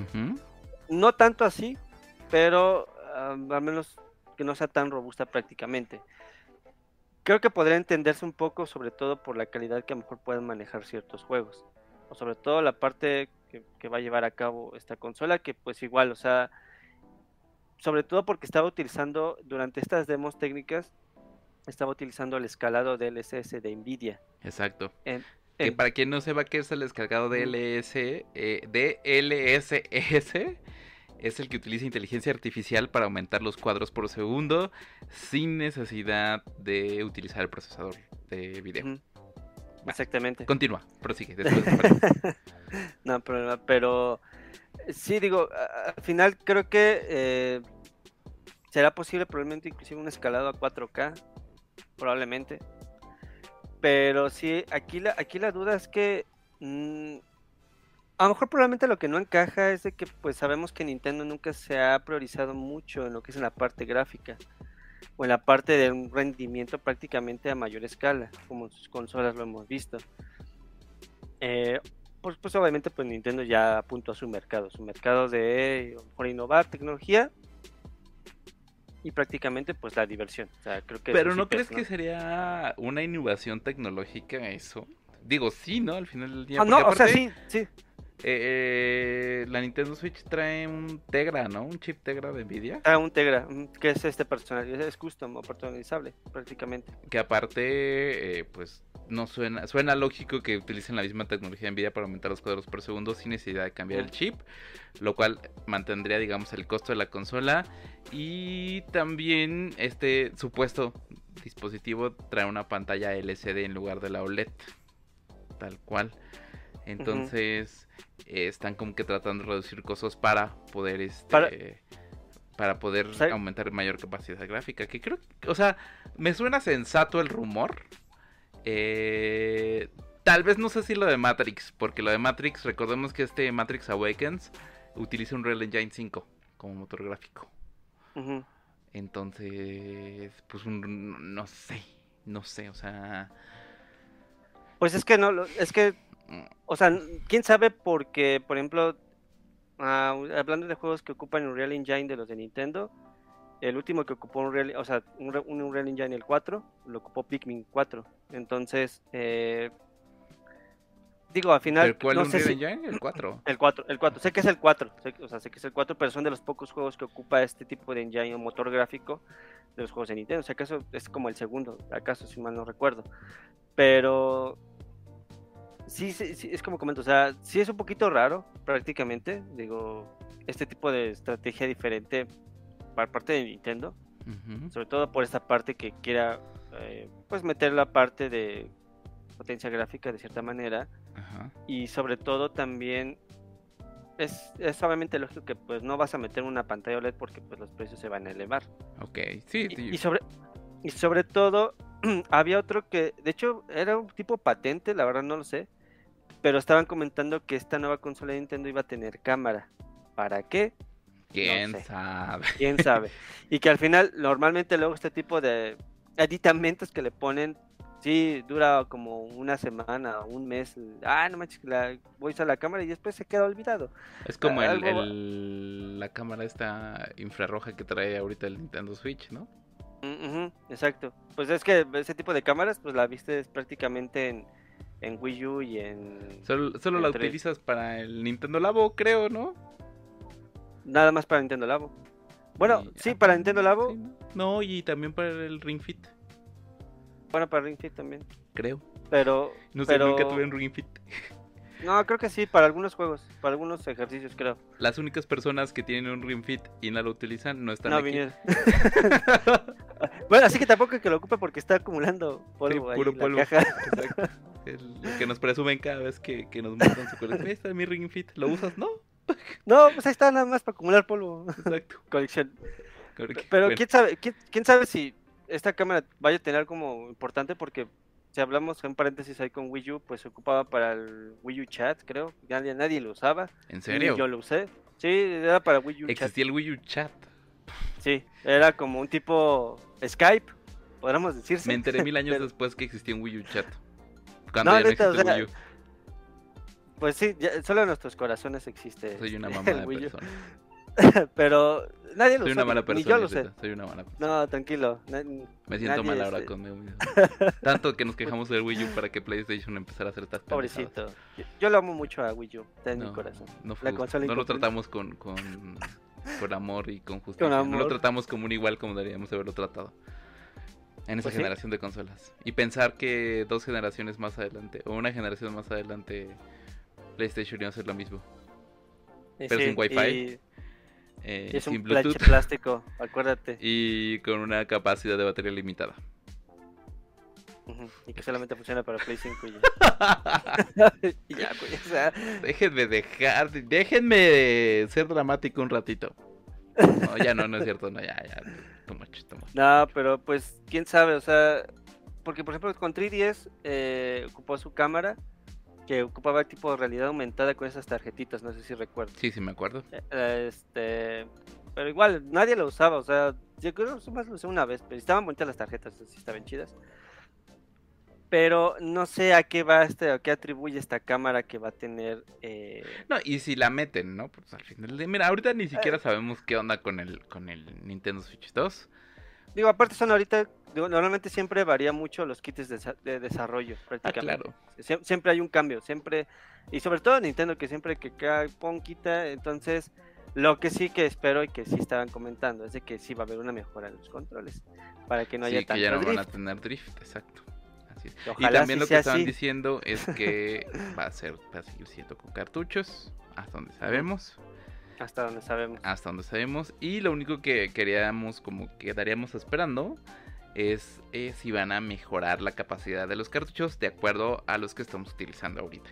No tanto así, pero am, al menos que no sea tan robusta prácticamente. Creo que podría entenderse un poco, sobre todo por la calidad que a lo mejor pueden manejar ciertos juegos. O sobre todo la parte que, que va a llevar a cabo esta consola, que pues igual, o sea, sobre todo porque estaba utilizando, durante estas demos técnicas, estaba utilizando el escalado DLSS de NVIDIA. Exacto. Que en- para quien no sepa qué es el descargado. DLS, eh, DLSS, es el que utiliza inteligencia artificial para aumentar los cuadros por segundo sin necesidad de utilizar el procesador de video. Ujú. Exactamente. Continúa, prosigue. No problema, pero eh, sí digo, al final creo que eh, será posible probablemente inclusive un escalado a 4K, probablemente. Pero sí, aquí la, aquí la duda es que mm, a lo mejor probablemente lo que no encaja es de que pues sabemos que Nintendo nunca se ha priorizado mucho en lo que es en la parte gráfica o en la parte de un rendimiento prácticamente a mayor escala, como en sus consolas lo hemos visto. Pues, pues obviamente pues Nintendo ya apuntó a su mercado, su mercado de mejor innovar tecnología y prácticamente pues la diversión. O sea, creo que Pero ¿no sí crees que sería una innovación tecnológica eso? Digo, sí, ¿no? Al final del día. Ah, no, porque o sea, aparte, sí, sí. Eh, la Nintendo Switch trae un Tegra, ¿no? Un chip Tegra de Nvidia. Ah, un Tegra, que es este personal, es custom o personalizable prácticamente. Que aparte, eh, pues no suena, suena lógico que utilicen la misma tecnología de Nvidia para aumentar los cuadros por segundo sin necesidad de cambiar el chip, lo cual mantendría, digamos, el costo de la consola. Y también este supuesto dispositivo trae una pantalla LCD en lugar de la OLED, tal cual. Entonces eh, están como que tratando de reducir costos para poder este Para- para poder aumentar mayor capacidad gráfica. Que creo, o sea, me suena sensato el rumor. Eh, tal vez no sé si lo de Matrix, porque lo de Matrix, recordemos que este Matrix Awakens utiliza un Real Engine 5 como motor gráfico. Entonces, pues un, no sé, no sé, o sea, Pues es que no, es que, o sea, quién sabe porque, por ejemplo, ah, hablando de juegos que ocupan un Real Engine de los de Nintendo, el último que ocupó un Real, o sea, un, un Unreal Engine el 4, lo ocupó Pikmin 4. Entonces, eh, digo, al final, ¿pero ¿cuál no un sé Real si- Engine? El 4. El 4, el 4, sé que es el 4, sé que- o sea, sé que es el 4, pero son de los pocos juegos que ocupa este tipo de engine o motor gráfico de los juegos de Nintendo. O sea, acaso es como el segundo, acaso si mal no recuerdo. Pero sí, sí, sí, es como comento, o sea, sí es un poquito raro prácticamente, digo, este tipo de estrategia diferente por parte de Nintendo, sobre todo por esta parte que quiera eh, pues meter la parte de potencia gráfica de cierta manera y sobre todo también es, es obviamente lógico que pues no vas a meter una pantalla OLED porque pues los precios se van a elevar. Ok, sí, y, sí, y sobre y sobre todo había otro que de hecho era un tipo patente la verdad no lo sé pero estaban comentando que esta nueva consola de Nintendo iba a tener cámara ¿para qué? quién sé. sabe. quién sabe y que al final normalmente luego este tipo de aditamentos que le ponen sí dura como una semana o un mes ah no manches la, voy a usar la cámara y después se queda olvidado Es como el, la cámara esta infrarroja que trae ahorita el Nintendo Switch, ¿no? Mm, exacto pues es que ese tipo de cámaras pues la viste prácticamente en en Wii U y en... Solo, solo la en 3. utilizas para el Nintendo Labo, creo, ¿no? Nada más para Nintendo Labo. Bueno, Y- sí, ah, para Nintendo Labo. sí, ¿no? Y también para el Ring Fit, Bueno, para Ring Fit también. creo. Pero... No sé, pero... nunca tuve un Ring Fit. No, creo que sí, para algunos juegos, para algunos ejercicios creo. Las únicas personas que tienen un Ring Fit y no lo utilizan no están no, aquí. bueno, así que tampoco es que lo ocupe porque está acumulando polvo ahí puro en la polvo. caja. Exacto. El- lo que nos presumen cada vez que, que nos muestran su colección. Ahí está mi Ring Fit. ¿Lo usas? No. No, pues ahí está nada más para acumular polvo. Exacto. Colección. Porque- Pero bueno, quién sabe, quién, quién sabe si esta cámara vaya a tener como importante porque si hablamos en paréntesis ahí con Wii U, pues se ocupaba para el Wii U Chat, creo. Nadie, nadie lo usaba. ¿En y serio? Yo lo usé. Sí, era para Wii U Chat. Existía el Wii U Chat. Sí, era como un tipo Skype, podríamos decirse. Me enteré mil años Pero- después que existía un Wii U Chat. Cuando No, ya no neta, existe sea, Wii U. Pues sí, ya- solo en nuestros corazones existe. Soy una este, mamá de persona. Pero nadie lo Soy usó, una mala ni persona. yo lo sé. Soy una mala persona. No, tranquilo. na- Me siento mal ahora eh, conmigo mismo. Tanto que nos quejamos del Wii U para que PlayStation empezara a hacer estas. Pobrecito. Yo, yo lo amo mucho a Wii U, está en mi corazón. no, fue lo tratamos con, con, con amor y con justicia. No lo tratamos como un igual como deberíamos haberlo tratado. En esa Pues sí. generación de consolas. Y pensar que dos generaciones más adelante, o una generación más adelante, PlayStation iba a hacer lo mismo. Y pero sin Wi-Fi, y- eh, y es sin un Bluetooth plástico, acuérdate. y con una capacidad de batería limitada. Y que solamente funciona para Play 5 y ya. Y ya, güey, o sea, Déjenme dejar, de- déjenme ser dramático un ratito. No, ya no, no es cierto, no, ya, ya. Too much, too much. No, pero pues quién sabe, o sea, porque por ejemplo con 3DS eh, ocupó su cámara que ocupaba tipo realidad aumentada con esas tarjetitas, no sé si recuerdo. Sí, sí, me acuerdo. Eh, Este, pero igual nadie lo usaba, o sea, yo creo que más lo usé una vez, pero estaban bonitas las tarjetas, sí estaban chidas. Pero no sé a qué va este, a qué atribuye esta cámara que va a tener eh, No, y si la meten, ¿no? Pues al final Mira, ahorita ni siquiera sabemos qué onda con el, con el Nintendo Switch 2. Digo, aparte son ahorita, digo, normalmente siempre varía mucho los kits de, desa- de desarrollo, Ah, prácticamente. claro. Sie- siempre hay un cambio, siempre, y sobre todo Nintendo, que siempre que cae, pon, quita, entonces, lo que sí que espero y que sí estaban comentando es de que sí va a haber una mejora en los controles, para que no haya sí, tanto que ya no van a tener drift, exacto. Es. Y también sí lo que estaban así. diciendo es que va a ser, va a seguir siendo con cartuchos, hasta donde sabemos, hasta donde sabemos. hasta donde sabemos. Y lo único que queríamos, como quedaríamos esperando, es eh, si van a mejorar la capacidad de los cartuchos de acuerdo a los que estamos utilizando ahorita.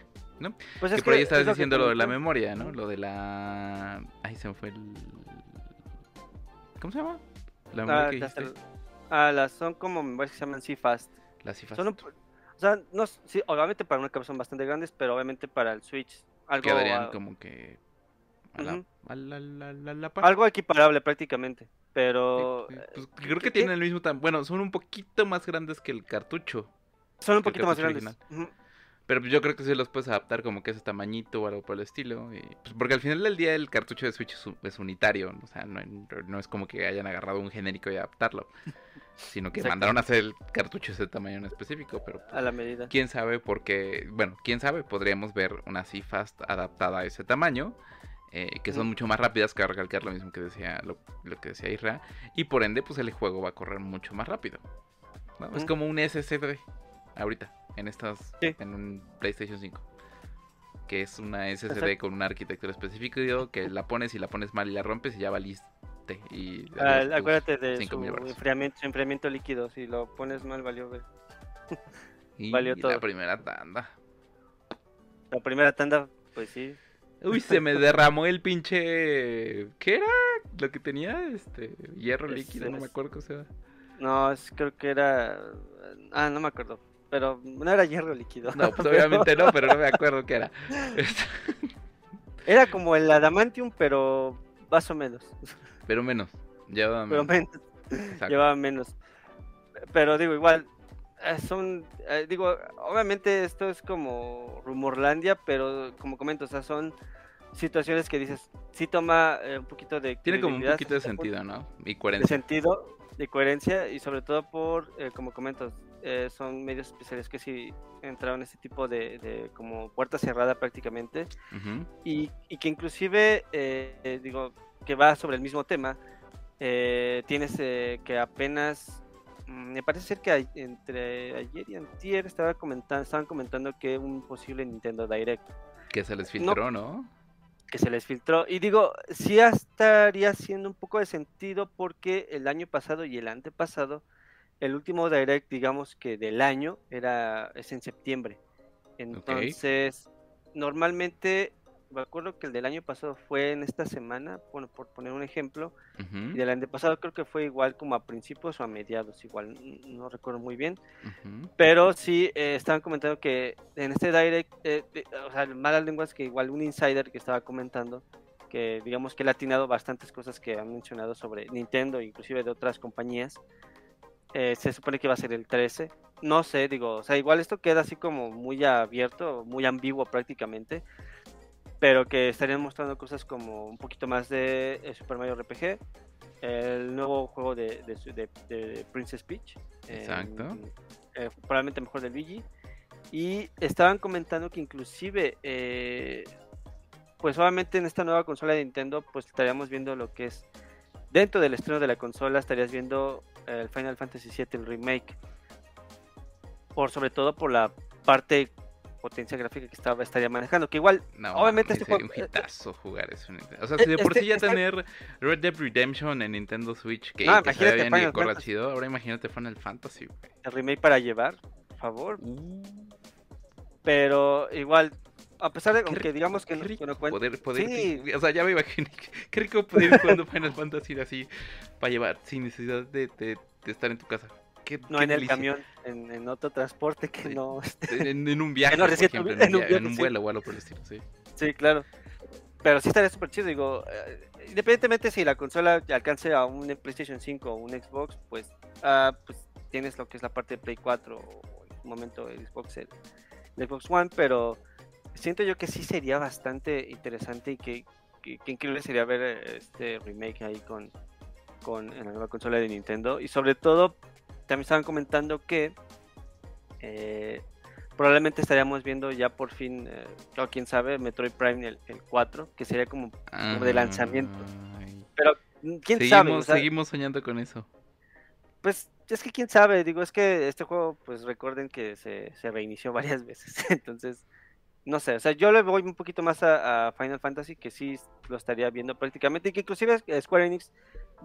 Pues que es por ahí es estabas lo que diciendo lo de la memoria, ¿no? Lo de la... Ahí se me fue el... ¿Cómo se llama? La Ah, memoria que las- dijiste. ah, las son como memorias que se llaman C-Fast. La cifra. Son un- o sea, no, sí, obviamente para una cámara son bastante grandes, pero obviamente para el Switch algo, Quedarían como que... A la, la, la- algo equiparable prácticamente, pero Sí, eh, pues, creo ¿qué- que qué? tienen el mismo tamaño. Bueno, son un poquito más grandes que el cartucho. son un poquito más grandes. Ujú. Pero pues, yo creo que sí los puedes adaptar como que ese tamañito o algo por el estilo. y, pues, porque al final del día el cartucho de Switch es, un- es unitario. O sea, no, no es como que hayan agarrado un genérico y adaptarlo. Sino que mandaron a hacer el cartucho de ese tamaño en específico. Pero A la medida. quién sabe porque, bueno, quién sabe, podríamos ver una C-Fast adaptada a ese tamaño. eh, que son Ujú. mucho más rápidas que recalcar lo mismo que decía lo, lo que decía Isra. Y por ende, pues el juego va a correr mucho más rápido. ¿no? Es Ujú. como un SSD ahorita, en estas, Sí. en un PlayStation 5. Que es una SSD Exacto. con una arquitectura específica digo, que la pones y la pones mal y la rompes y ya valiste. Y Ah, acuérdate de 5,000 su enfriamiento, líquido. Si lo pones mal, valió. y valió la todo. primera tanda. La primera tanda, pues sí. Uy, se me derramó el pinche. ¿Qué era? Lo que tenía, este. Hierro Es- líquido, no me acuerdo qué sea. No, es- creo que era. Ah, no me acuerdo. Pero no era hierro líquido. No, pues obviamente no, pero no me acuerdo qué era. Era como el adamantium, pero más o menos. Pero menos. Lleva Pero menos. menos. Exacto. Llevaba menos. Pero digo, igual. Son. eh, digo, obviamente esto es como rumorlandia, pero como comento, o sea, son situaciones que dices. Sí toma eh, un poquito de. Tiene como un poquito de sentido, ¿no? Y de coherencia. sentido, de coherencia y sobre todo por, eh, como comento, son medios especiales que sí entraron en este tipo de, de como puerta cerrada prácticamente y, y que inclusive, digo, que va sobre el mismo tema, eh, tienes eh, que apenas, mm, me parece ser que a- entre ayer y antier estaba comentando, estaban comentando que un posible Nintendo Direct Que se les filtró, ¿no? que se les filtró. Y digo, sí estaría haciendo un poco de sentido porque el año pasado y el antepasado, el último direct, digamos que del año, era es en septiembre. Entonces, normalmente, me acuerdo que el del año pasado fue en esta semana, bueno, por poner un ejemplo, Ujú, y del antepasado creo que fue igual como a principios o a mediados, igual, no recuerdo muy bien. ujú. Pero sí, eh, estaban comentando que en este direct, eh, de- o sea, malas lenguas que igual un insider que estaba comentando, que digamos que él ha atinado bastantes cosas que han mencionado sobre Nintendo, inclusive de otras compañías, eh, se supone que va a ser el 13. No sé, digo, o sea, igual esto queda así como muy abierto, muy ambiguo prácticamente, pero que estarían mostrando cosas como un poquito más de eh, Super Mario RPG, el nuevo juego de, de, de- de Princess Peach. Exacto. eh, probablemente mejor del Luigi. Y estaban comentando que inclusive, eh, pues obviamente en esta nueva consola de Nintendo, pues estaríamos viendo lo que es, dentro del estreno de la consola, estarías viendo el Final Fantasy VII, el remake. Por sobre todo por la parte potencia gráfica que estaba, estaría manejando, que igual No, Obviamente este sería juego- un hitazo jugar eso. en Nintendo. O sea, si de por Este- sí ya este- tener Red Dead Redemption en Nintendo Switch, que, No, que imagínate Final Fantasy. chido, ahora imagínate Final Fantasy, güey. el remake para llevar, por favor. Uh, Pero igual, a pesar de Qué aunque rico, digamos que rico no cuenta- poder, poder, Sí. o sea, ya me imaginé, qué rico poder ir jugando Final Fantasy así, para llevar, sin necesidad de, de- de estar en tu casa. Qué, no qué en el camión, en, en otro transporte que Sí. no. En, en un viaje, por ejemplo, en, un, en vuelo o algo por el estilo, sí. Sí, claro. Pero sí estaría súper chido, digo, eh, independientemente si la consola alcance a un PlayStation 5 o un Xbox, pues, ah, pues tienes lo que es la parte de Play 4 o en un momento el Xbox, el, el Xbox One, pero siento yo que sí sería bastante interesante y que, que, que increíble sería ver este remake ahí con, con en la nueva consola de Nintendo y sobre todo también estaban comentando que eh, probablemente estaríamos viendo ya por fin, eh, o quién sabe, Metroid Prime el, el 4, que sería como, como de lanzamiento. Ay. pero mm, quién Seguimos, sabe, o sea, seguimos soñando con eso. pues es que quién sabe, digo, es que este juego, pues recuerden que se, se reinició varias veces, entonces, no sé, o sea, yo le voy un poquito más a, a Final Fantasy, que sí lo estaría viendo prácticamente, y que inclusive Square Enix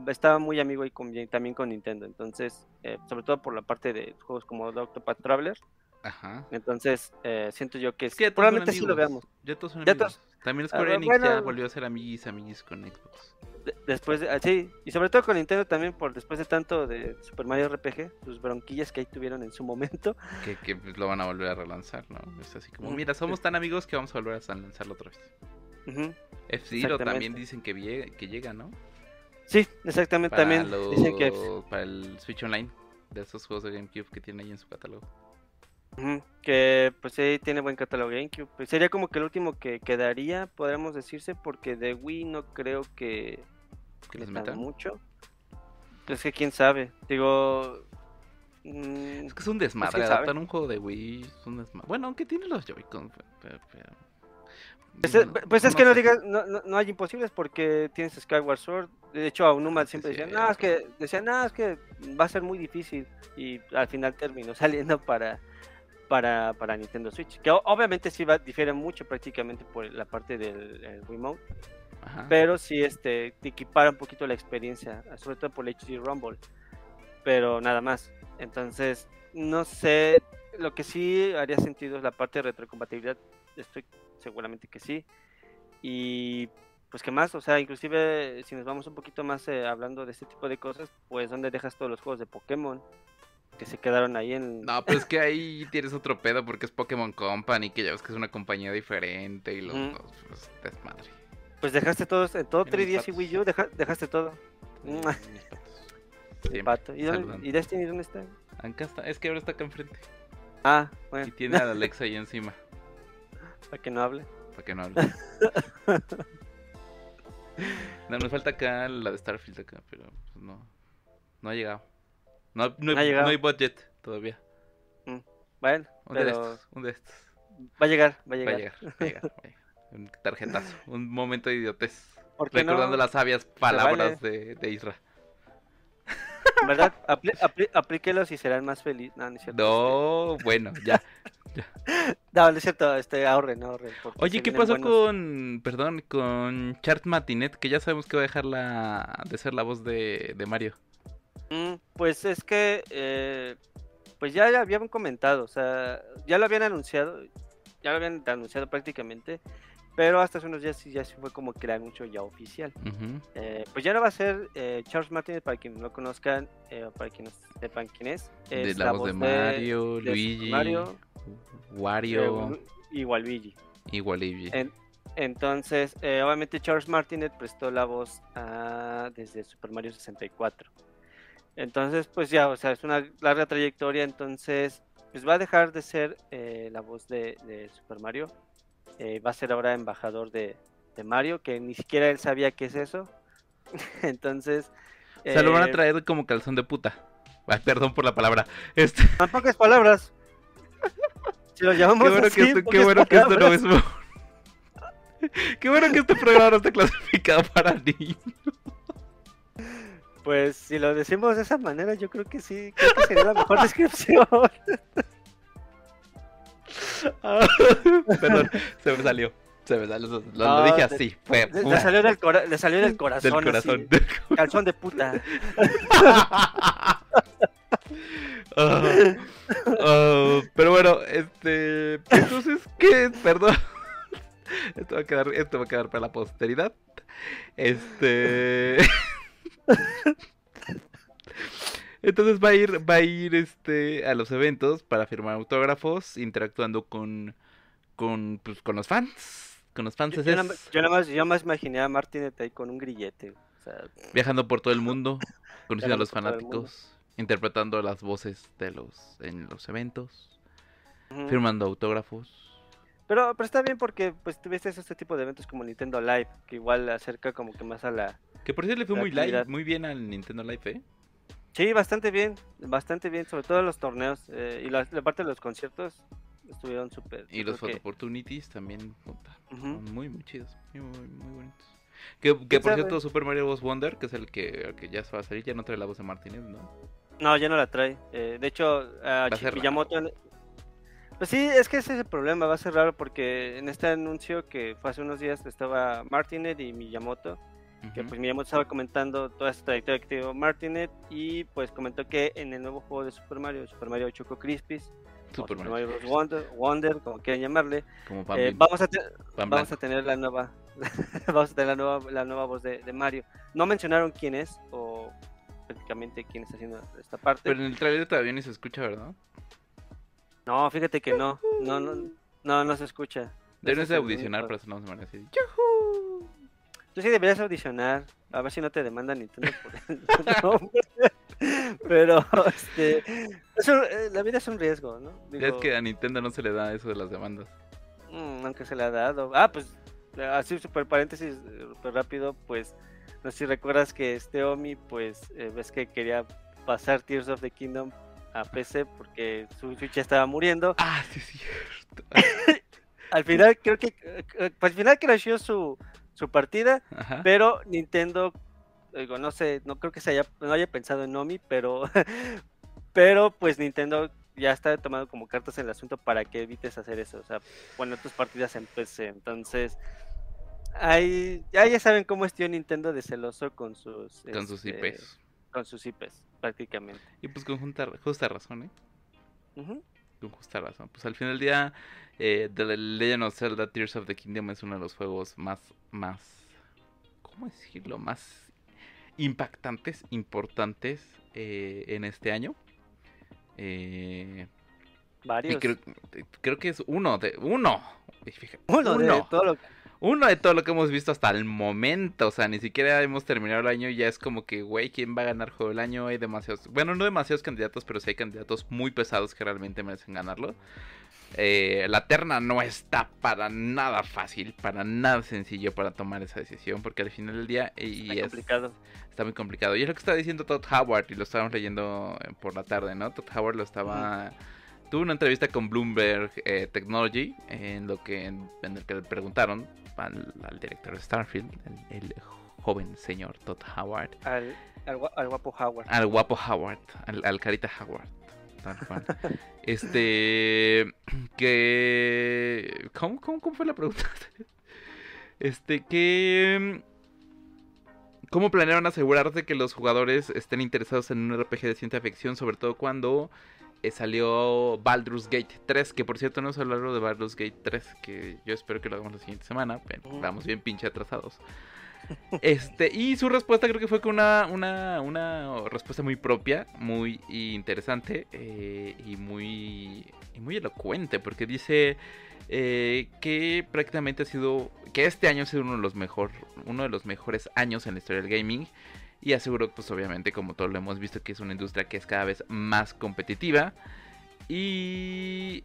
estaba muy amigo y con- también con Nintendo, entonces, eh, sobre todo por la parte de juegos como The Octopath Traveler, Ajá. entonces eh, siento yo que, Es que probablemente sí lo amigos, veamos. Ya todos son Ya amigos. todos- También Square Ah, Enix ya volvió a ser amiguis, amiguis con Xbox. De- después de, ah, sí, y sobre todo con Nintendo también por después de tanto de Super Mario RPG, sus bronquillas que ahí tuvieron en su momento. Que, que pues, lo van a volver a relanzar, ¿no? Es así como, mira, somos tan amigos que vamos a volver a lanzarlo otra vez. Ujú. F-Zero también dicen que, que llega, ¿no? Sí, exactamente, Para, también lo- dicen que para el Switch Online, de esos juegos de GameCube que tiene ahí en su catálogo. que pues sí tiene buen catálogo GameCube. Pues, sería como que el último que quedaría, podríamos decirse, porque de Wii no creo que ¿Que les metan mucho. Es que quién sabe, digo... mm, Es que es un desmadre, quién sabe. adaptar un juego de Wii es un desmadre. Bueno, aunque tiene los Joy-Con, pero... pero- Pues, pues es que no digas, no, no, hay imposibles porque tienes Skyward Sword. De hecho, a Unuma siempre decían, no, es que, decían, no, es que va a ser muy difícil. Y al final terminó saliendo para, para, para Nintendo Switch. Que obviamente sí va, difiere mucho prácticamente por la parte del el remote. Ajá. Pero sí este, te equipara un poquito la experiencia, sobre todo por el HD Rumble. Pero nada más. Entonces, no sé. Lo que sí haría sentido es la parte de retrocompatibilidad. Estoy seguramente que sí. Y pues qué más, o sea, inclusive si nos vamos un poquito más eh, hablando de este tipo de cosas, pues ¿dónde dejas todos los juegos de Pokémon? Que se quedaron ahí en... No, pero es que ahí tienes otro pedo porque es Pokémon Company, que ya ves que es una compañía diferente y los, pues, desmadre. Pues dejaste todos, en todo En mis 3DS y. Wii U, deja- dejaste todo. Mis patos. ¿Y, dónde-. ¿Y Destiny dónde está? Acá está, es que ahora está acá enfrente. Ah, Y bueno, tiene a Alexa ahí encima, para que no hable. para que no hable. No, nos falta acá la de Starfield acá, pero pues, no, no ha llegado. No, no, ha hay, llegado. no hay budget todavía. Bueno, Un de pero estos, un de estos. va a llegar, va a Va a llegar. va a llegar, va a llegar. Un tarjetazo, un momento de idiotez. ¿Por qué no? Recordando las sabias palabras vale. de, de Isra. Verdad, apli- apli- aplíquelos y serán más felices. No, no es cierto. No, bueno, ya. este, No, no es cierto, este, ahorren, ahorren. Oye, ¿qué pasó buenos. con, perdón, con Chart Matinet? Que ya sabemos que va a dejar la, de ser la voz de, de Mario. Mm, pues es que, eh, pues ya, ya habían comentado, o sea, ya lo habían anunciado, ya lo habían anunciado prácticamente, pero hasta hace unos días sí ya sí fue como que el anuncio ya oficial. Eh, pues ya no va a ser eh, Charles Martínez, para quienes no lo conozcan, eh, para quienes sepan quién es. De es la, voz de Mario, de Luigi, Mario, Wario y Waluigi. y Waluigi. En- entonces, eh, obviamente Charles Martinet prestó la voz a- desde Super Mario 64. Entonces, pues ya, o sea, es una larga trayectoria, entonces, pues va a dejar de ser la voz de, de Super Mario. Eh, va a ser ahora embajador de, de Mario, que ni siquiera él sabía qué es eso. entonces... O sea, lo van a eh, traer como calzón de puta. Ay, perdón por la palabra. Este, En pocas palabras. Si lo llamamos qué bueno, así, que esto, qué bueno que esto no es... Qué bueno que este programa no está clasificado para niños. Pues si lo decimos de esa manera, yo creo que sí, creo que sería la mejor descripción. Perdón, se me salió. Se me salió. Lo, lo No, dije así. Fue Le, salió del cora- le salió del corazón. del corazón. calzón de puta. Ah, ah, pero bueno, este. Entonces, ¿qué? Perdón. Esto va a quedar, esto va a quedar para la posteridad. Este. Entonces va a ir, va a ir este a los eventos para firmar autógrafos, interactuando con, con, pues, con los fans, con los fans Yo, yo nada más- yo nada más, yo más imaginé a Martinet ahí con un grillete. O sea, viajando por todo el mundo, conociendo a los fanáticos, interpretando las voces de los en los eventos, firmando autógrafos. pero, pero está bien porque pues tuviste este tipo de eventos como Nintendo Live, que igual acerca como que más a la... Que por cierto le fue muy live, muy bien al Nintendo Live, ¿eh? Sí, bastante bien, bastante bien, sobre todo en los torneos eh, y la, la parte de los conciertos estuvieron súper. Y los photo que- opportunities también, puta, muy, muy chidos, muy, muy, muy bonitos. Que, que por sabe? cierto, Super Mario Bros. Wonder, que es el que, el que ya se va a salir, ya no trae la voz de Martínez, ¿no? No, ya no la trae. Eh, de hecho, a Miyamoto... en- Pues sí, es que ese es el problema, va a ser raro porque en este anuncio que fue hace unos días estaba Martinet y Miyamoto, que pues Miyamoto estaba comentando toda esta trayectoria que tuvo Martinet y pues comentó que en el nuevo juego de Super Mario, Super Mario Choco Crispies, o Super Super Mario, Mario Bros. Wonder, Wonder, como quieran llamarle, como eh, vamos, a vamos a tener la nueva vamos a tener la nueva la nueva voz de, de Mario. No mencionaron quién es o prácticamente quién está haciendo esta parte. Pero en el trailer todavía ni se escucha, ¿verdad? no fíjate que no no no no, no se escucha. Deben Ese de audicionar para sonar así. Tú sí deberías audicionar a ver si no te demandan Nintendo por el nombre. pero este es eh, la vida es un riesgo no Ya es Digo, que a Nintendo no se le da eso de las demandas. Mm, aunque se le ha dado. Ah, pues, así super paréntesis, súper rápido, pues, no sé si recuerdas que este Omi, pues, eh, ves que quería pasar Tears of the Kingdom a PC porque su Switch ya estaba muriendo. Ah, sí, sí. cierto. Al final, creo que, eh, pues, al final crasheó su, su partida, Ajá. pero Nintendo, digo, no sé, no creo que se haya, no haya pensado en Omi, pero, pero, pues, Nintendo ya está tomando como cartas en el asunto para que evites hacer eso, o sea, poner tus partidas en PC, entonces, ahí, ya, ya saben cómo es tío Nintendo de celoso con sus, Con sus este, IPs. con sus IPs, prácticamente. Y pues con justa, justa razón, ¿eh? Con justa razón. Pues al final del día, eh, The Legend of Zelda Tears of the Kingdom es uno de los juegos más, más, ¿cómo decirlo? Más impactantes, importantes eh, en este año. Eh, y Varios. creo, creo que es uno de, uno. Y fíjate, Uno de uno. todo lo que- Uno de todo lo que hemos visto hasta el momento. O sea, ni siquiera hemos terminado el año y ya es como que, güey, ¿quién va a ganar juego del año? Hay demasiados. Bueno, no demasiados candidatos, pero sí hay candidatos muy pesados que realmente merecen ganarlo. Eh, la terna no está para nada fácil, para nada sencillo para tomar esa decisión, porque al final del día y está es- complicado. está muy complicado. Y es lo que estaba diciendo Todd Howard y lo estábamos leyendo eh, por la tarde, ¿no? Todd Howard lo estaba tuvo una entrevista con Bloomberg eh, Technology en lo que en, el que le preguntaron al, director de Starfield, el, joven señor Todd Howard. Al, al, guapo Howard. Al guapo Howard, al, carita Howard. este que ¿cómo, cómo, cómo fue la pregunta? Este que ¿Cómo planearon asegurarse que los jugadores estén interesados en un RPG de ciencia ficción, sobre todo cuando eh, salió Baldur's Gate 3, que por cierto no se hablado de Baldur's Gate 3, que yo espero que lo hagamos la siguiente semana, pero vamos bien pinche atrasados. Este, y su respuesta creo que fue con una, una, una respuesta muy propia, muy interesante eh, y, muy, y muy elocuente, porque dice eh, que prácticamente ha sido, que este año ha sido uno de los mejor, uno de los mejores años en la historia del gaming. Y aseguro, pues obviamente, como todos lo hemos visto, que es una industria que es cada vez más competitiva. Y...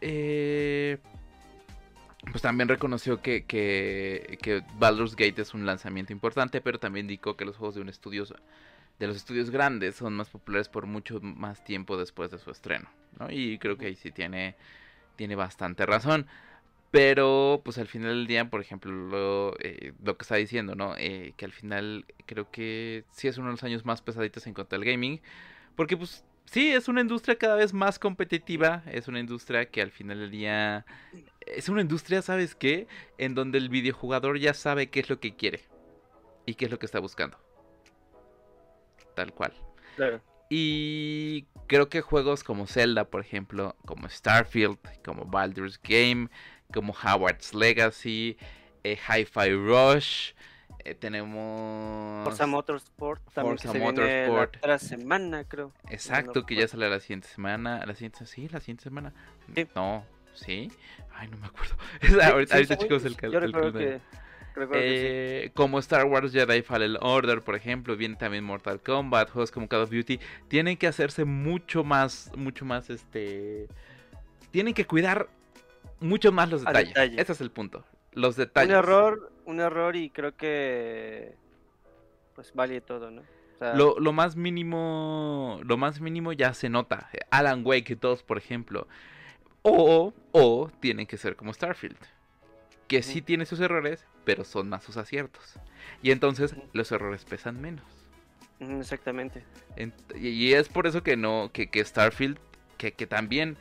Eh, pues también reconoció que, que, Baldur's Gate es un lanzamiento importante, pero también indicó que los juegos de un estudio de los estudios grandes son más populares por mucho más tiempo después de su estreno, ¿no? Y creo que ahí sí tiene tiene bastante razón. Pero, pues al final del día, por ejemplo, lo, eh, lo que está diciendo, ¿no? Eh, que al final creo que sí es uno de los años más pesaditos en cuanto al gaming. Porque, pues, sí, es una industria cada vez más competitiva. Es una industria que al final del día... Es una industria, ¿sabes qué? En donde el videojugador ya sabe qué es lo que quiere. Y qué es lo que está buscando. Tal cual. Claro. Y creo que juegos como Zelda, por ejemplo, como Starfield, como Baldur's Game, como Howard's Legacy, eh, Hi-Fi Rush, eh, tenemos Forza Motorsport también Forza Motorsport. la semana creo. Exacto que ya sale la siguiente semana la siguiente sí la siguiente semana. No sí. Ay no me acuerdo. Ahorita, chicos el, yo que eh, como Star Wars Jedi Fallen Order, por ejemplo, viene también Mortal Kombat, juegos como Call of Duty, tienen que hacerse mucho más, mucho más, este, tienen que cuidar mucho más los detalles. Ese es el punto, los detalles. Un error, un error y creo que, pues vale todo, ¿no? lo, lo, más mínimo, lo más mínimo ya se nota. Alan Wake 2, por ejemplo. O, o tienen que ser como Starfield que sí tiene sus errores, pero son más sus aciertos. Y entonces los errores pesan menos. Exactamente. y es por eso que no, que, Starfield, que, también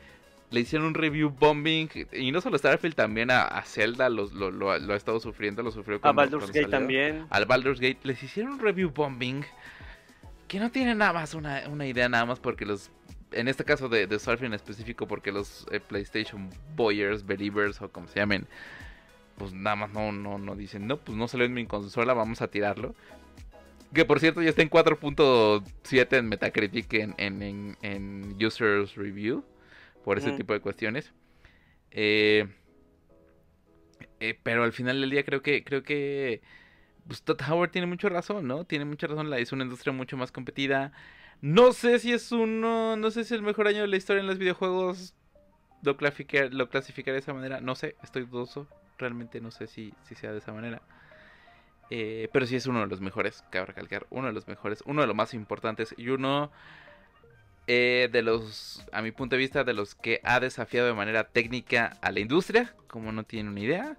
le hicieron un review bombing, y no solo Starfield, también a, Zelda lo, ha estado sufriendo, lo sufrió con A Baldur's Gate también. Al Baldur's Gate les hicieron un review bombing que no tiene nada más una, idea nada más porque los en este caso de, Starfield en específico porque los eh, PlayStation Boyers, Believers o como se llamen, pues nada más no, no, no dicen, no, pues no salió en mi consola, vamos a tirarlo. Que por cierto ya está en 4.7 en Metacritic en, en, en, Users Review. Por ese tipo de cuestiones. Eh, eh, pero al final del día creo que creo que pues, Todd Howard tiene mucha razón, ¿no? Tiene mucha razón, la es una industria mucho más competida. No sé si es uno, no sé si es el mejor año de la historia en los videojuegos. Lo, clasificar, lo clasificaré de esa manera, no sé, estoy dudoso realmente no sé si, si sea de esa manera. Eh, pero sí es uno de los mejores, cabe recalcar, uno de los mejores, uno de los más importantes y uno eh, de los, a mi punto de vista, de los que ha desafiado de manera técnica a la industria, como no tienen una idea.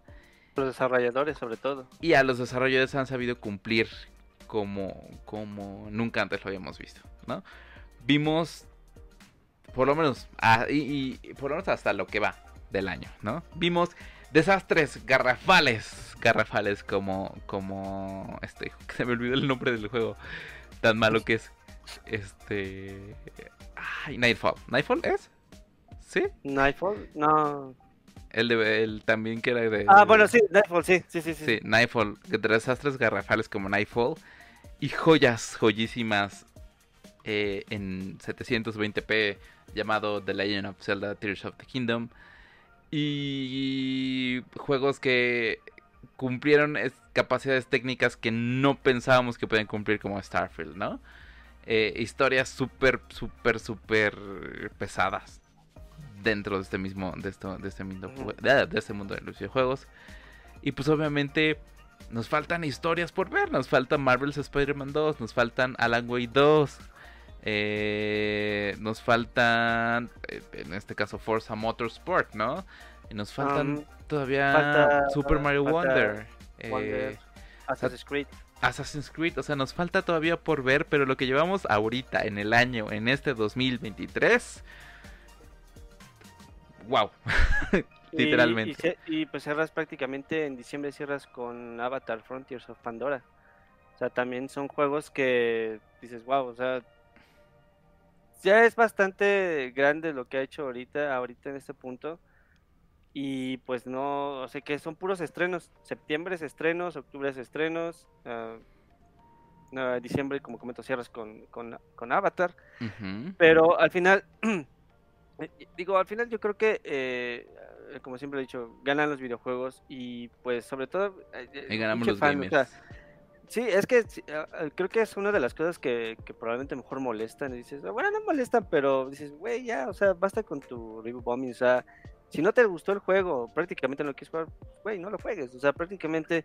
Los desarrolladores sobre todo. Y a los desarrolladores han sabido cumplir como, como nunca antes lo habíamos visto, ¿no? Vimos, por lo menos, ah, y, y por lo menos hasta lo que va del año, ¿no? Vimos desastres garrafales, garrafales como, como, este, se me olvidó el nombre del juego, tan malo que es, este, ay, Nightfall, ¿Nightfall es? ¿Sí? Nightfall, no. El de, el también que era de... Ah, bueno, sí, Nightfall, sí, sí, sí. Sí, sí Nightfall, desastres garrafales como Nightfall y joyas, joyísimas eh, en 720p llamado The Legend of Zelda Tears of the Kingdom y juegos que cumplieron capacidades técnicas que no pensábamos que pueden cumplir como Starfield, ¿no? Eh, historias súper, súper, súper pesadas dentro de este mismo, de, esto, de, este mundo, de, este mundo de los videojuegos. Y pues obviamente nos faltan historias por ver, nos falta Marvel's Spider-Man 2, nos faltan Alan Wake 2, Eh, nos faltan, eh, en este caso, Forza Motorsport, ¿no? Y nos faltan Um, todavía falta- Super Mario falta Wonder. Wonder, eh, Assassin's Creed. Assassin's Creed, o sea, nos falta todavía por ver, pero lo que llevamos ahorita en el año, en este 2023, wow, literalmente. Y, y, pues cerras prácticamente en diciembre cierras con Avatar Frontiers of Pandora. O sea, también son juegos que dices, wow, o sea, ya es bastante grande lo que ha hecho ahorita, ahorita en este punto. Y pues no, o sea que son puros estrenos. Septiembre es estrenos, octubre es estrenos. ah, diciembre, como comento, cierras con, con, con Avatar. Pero al final, eh, digo, al final yo creo que, eh, eh, como siempre he dicho, ganan los videojuegos y pues sobre todo... eh, eh, Y ganamos los fan, o sea, gamers. sí, es que ah, creo que es una de las cosas que, que probablemente mejor molestan. Y dices, "Ah, bueno, no molestan, pero dices, güey, ya, o sea, basta con tu review bombing, o sea, si no te gustó el juego, prácticamente no lo quieres jugar, güey, no lo juegues, o sea, prácticamente...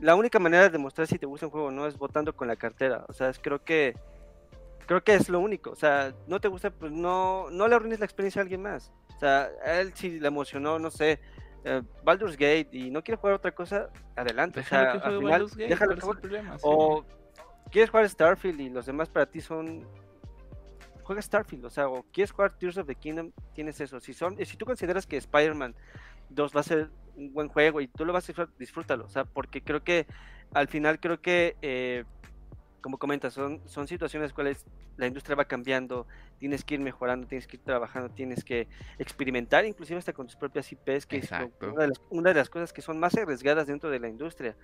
La única manera de demostrar si te gusta un juego no es votando con la cartera, o sea, es, creo que creo que es lo único. O sea, no te gusta, pues no, no le arruines la experiencia a alguien más. O sea, a él si le emocionó, no sé, eh, Baldur's Gate y no quiere jugar otra cosa, adelante. O Déjalo sea, que al juegue final, Baldur's Gate, déjalo ¿cuál que es el juegue. problema? Sí. O quieres jugar Starfield y los demás para ti son. Juega Starfield, o sea, o quieres jugar Tears of the Kingdom, tienes eso. Si son, si tú consideras que Spider-Man 2 va a ser un buen juego y tú lo vas a disfrutar, disfrútalo. O sea, porque creo que al final creo que eh, como comentas, son, son situaciones en las cuales la industria va cambiando, tienes que ir mejorando, tienes que ir trabajando, tienes que experimentar, inclusive hasta con tus propias IPs, que es una de, las, una de las cosas que son más arriesgadas dentro de la industria,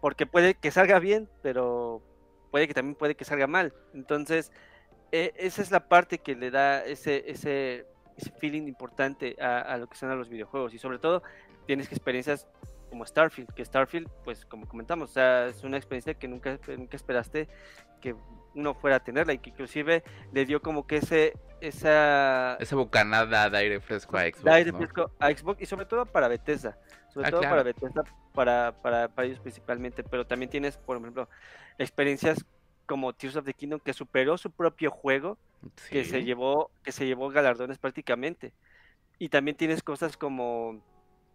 porque puede que salga bien, pero puede que también puede que salga mal. Entonces, eh, esa es la parte que le da ese, ese, ese feeling importante a, a lo que son a los videojuegos, y sobre todo tienes que experiencias como Starfield, que Starfield, pues como comentamos, o sea, es una experiencia que nunca, nunca esperaste que uno fuera a tenerla y que inclusive le dio como que ese esa Esa bocanada de aire fresco a Xbox, de aire ¿no? fresco a Xbox y sobre todo para Bethesda, sobre Ah, todo claro. para Bethesda, para, para, para ellos principalmente, pero también tienes, por ejemplo, experiencias como Tears of the Kingdom que superó su propio juego, que se Sí. llevó que se llevó galardones prácticamente. Y también tienes cosas como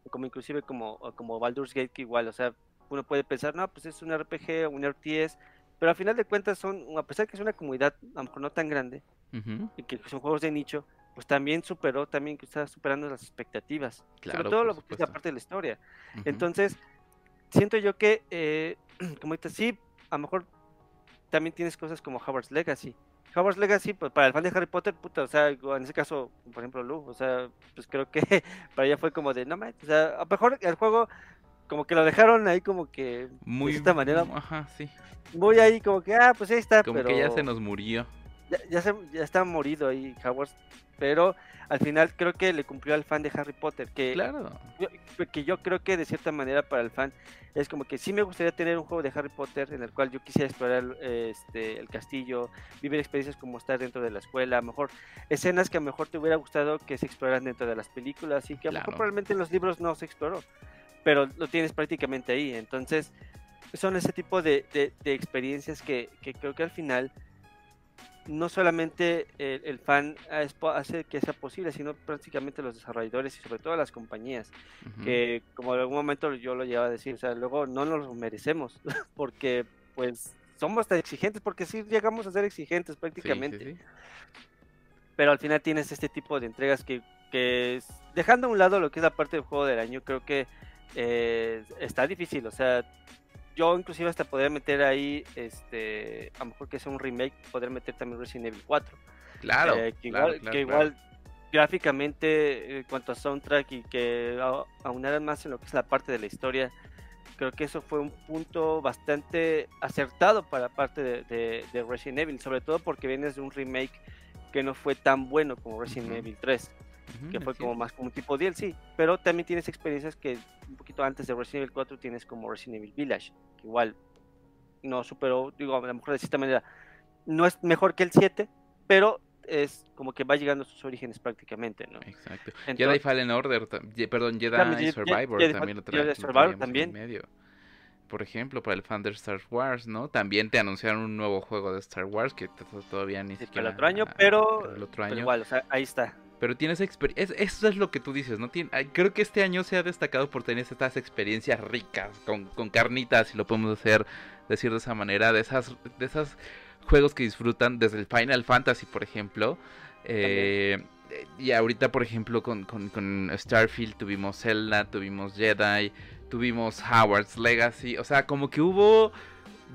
como inclusive como como Baldur's Gate que igual, o sea, uno puede pensar, no, pues es un RPG, un RTS, pero al final de cuentas son a pesar que es una comunidad a lo mejor no tan grande Ujú. y que son juegos de nicho, pues también superó también que está superando las expectativas. Claro, sobre todo lo que es la parte de la historia. Ujú. Entonces, siento yo que, eh, como ahorita sí, a lo mejor también tienes cosas como Howard's Legacy. Howard's Legacy, pues para el fan de Harry Potter, puta, o sea, en ese caso, por ejemplo, Lu, o sea, pues creo que para ella fue como de, no mames, o sea, a lo mejor el juego, como que lo dejaron ahí como que, muy de esta manera, Ajá, sí. voy ahí como que, ah, pues ahí está, Como pero que ya se nos murió. ya, ya, se- ya está morido ahí Howard, pero al final creo que le cumplió al fan de Harry Potter, que Claro. yo, que yo creo que de cierta manera para el fan es como que sí me gustaría tener un juego de Harry Potter en el cual yo quisiera explorar este, el castillo, vivir experiencias como estar dentro de la escuela, a lo mejor escenas que a lo mejor te hubiera gustado que se exploraran dentro de las películas y que a lo mejor Claro. probablemente en los libros no se exploró, pero lo tienes prácticamente ahí, entonces son ese tipo de, de- de experiencias que, que creo que al final no solamente el, el fan hace que sea posible, sino prácticamente los desarrolladores y sobre todo las compañías que como en algún momento yo lo llevaba a decir, o sea, luego no nos lo merecemos, porque pues somos tan exigentes, porque sí llegamos a ser exigentes Sí, prácticamente, sí, sí. pero al final tienes este tipo de entregas que, que es- dejando a un lado lo que es la parte del juego del año, creo que eh, está difícil, o sea, yo inclusive hasta poder meter ahí, este, a lo mejor que sea un remake, poder meter también Resident Evil 4. Claro, Eh, que claro, igual, claro, que claro. igual gráficamente, en cuanto a soundtrack y que aunaran más en lo que es la parte de la historia, creo que eso fue un punto bastante acertado para parte de, de- de Resident Evil, sobre todo porque vienes de un remake que no fue tan bueno como Resident. Evil 3, Que fue como más como un tipo DLC, pero también tienes experiencias que un poquito antes de Resident Evil 4 tienes como Resident Evil Village, que igual no superó, digo, a lo mejor de cierta manera no es mejor que el 7, pero es como que va llegando a sus orígenes prácticamente, ¿no? Exacto. Entonces- Jedi Fallen Order, perdón, Jedi También, Survivor Jedi- también lo Jedi tra- lo Survivor traíamos en también. medio. por ejemplo, para el fan de Star Wars, ¿no? También te anunciaron un nuevo juego de Star Wars que todavía ni siquiera... el otro año, pero, el otro año. igual, o sea, ahí está. Pero tienes experiencia, eso es lo que tú dices, ¿no? creo que este año se ha destacado por tener estas experiencias ricas, con, con carnitas, si lo podemos hacer, decir de esa manera, de esas, de esas juegos que disfrutan desde el Final Fantasy, por ejemplo. Eh, y ahorita, por ejemplo, con, con, Starfield tuvimos Zelda, tuvimos Jedi, tuvimos Howard's Legacy. O sea, como que hubo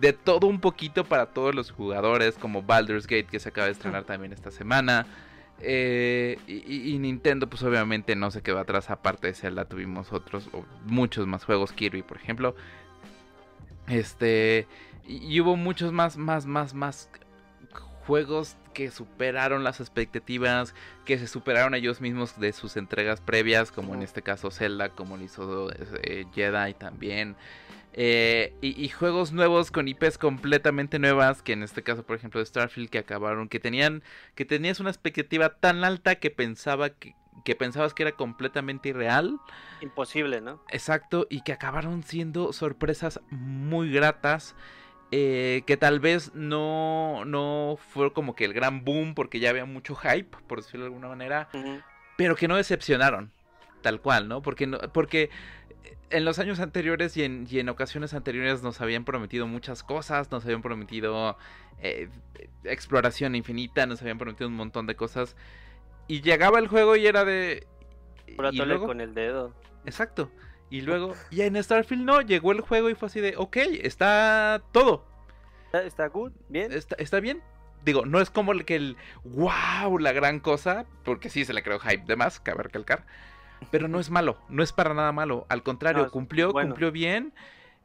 de todo un poquito para todos los jugadores, como Baldur's Gate que se acaba de estrenar también esta semana. Eh, y, Nintendo, pues obviamente no se quedó atrás. Aparte de Zelda, tuvimos otros, o muchos más juegos. Kirby, por ejemplo. Este. Y, hubo muchos más, más, más, más juegos que superaron las expectativas, que se superaron ellos mismos de sus entregas previas, como en este caso Zelda, como lo hizo eh, Jedi también. Eh, y, juegos nuevos con IPs completamente nuevas, que en este caso, por ejemplo, de Starfield, que acabaron, que tenían, que tenías una expectativa tan alta que pensaba que, que pensabas que era completamente irreal. Imposible, ¿no? Exacto, y que acabaron siendo sorpresas muy gratas. Eh, que tal vez no, no fue como que el gran boom porque ya había mucho hype, por decirlo de alguna manera, pero que no decepcionaron, tal cual, ¿no? Porque, no, porque en los años anteriores y en, y en, ocasiones anteriores nos habían prometido muchas cosas, nos habían prometido eh, exploración infinita, nos habían prometido un montón de cosas. Y llegaba el juego y era de... Y luego... con el dedo. Exacto. Y luego, y en Starfield no, llegó el juego y fue así de, ok, está todo. ¿Está, good? ¿Bien? Está, está bien. Digo, no es como el que el, wow, la gran cosa, porque sí se le creó hype de más, cabe recalcar. Pero no es malo, no es para nada malo. Al contrario, cumplió, cumplió bien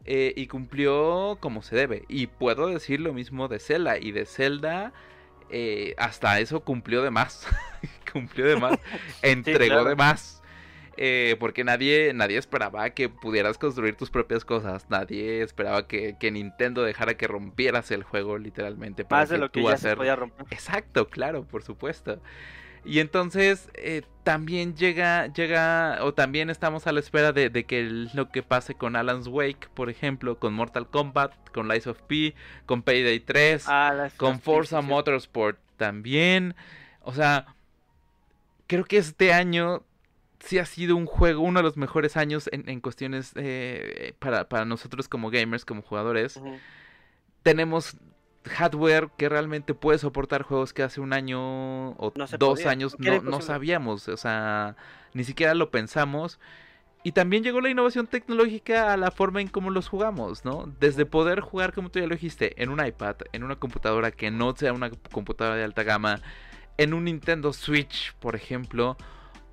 eh, y cumplió como se debe. Y puedo decir lo mismo de Zelda. Y de Zelda, eh, hasta eso cumplió de más. cumplió de más. Entregó de más. Eh, porque nadie, nadie esperaba que pudieras construir tus propias cosas. Nadie esperaba que, Nintendo dejara que rompieras el juego literalmente. Para Más de lo que ya se podía romper. Exacto, claro, por supuesto. Y entonces eh, también llega, llega, o también estamos a la espera de, que lo que pase con Alan's Wake, por ejemplo, con Mortal Kombat, con Lies of P, con Payday 3, ah, con Forza Motorsport también. O sea, creo que este año sí ha sido un juego, uno de los mejores años en, cuestiones eh, para, para, nosotros como gamers, como jugadores. Tenemos hardware que realmente puede soportar juegos que hace un año o dos años no, no, sabíamos, o sea, ni siquiera lo pensamos. Y también llegó la innovación tecnológica a la forma en cómo los jugamos, ¿no? Desde poder jugar, como tú ya lo dijiste, en un iPad, en una computadora que no sea una computadora de alta gama, en un Nintendo Switch, por ejemplo,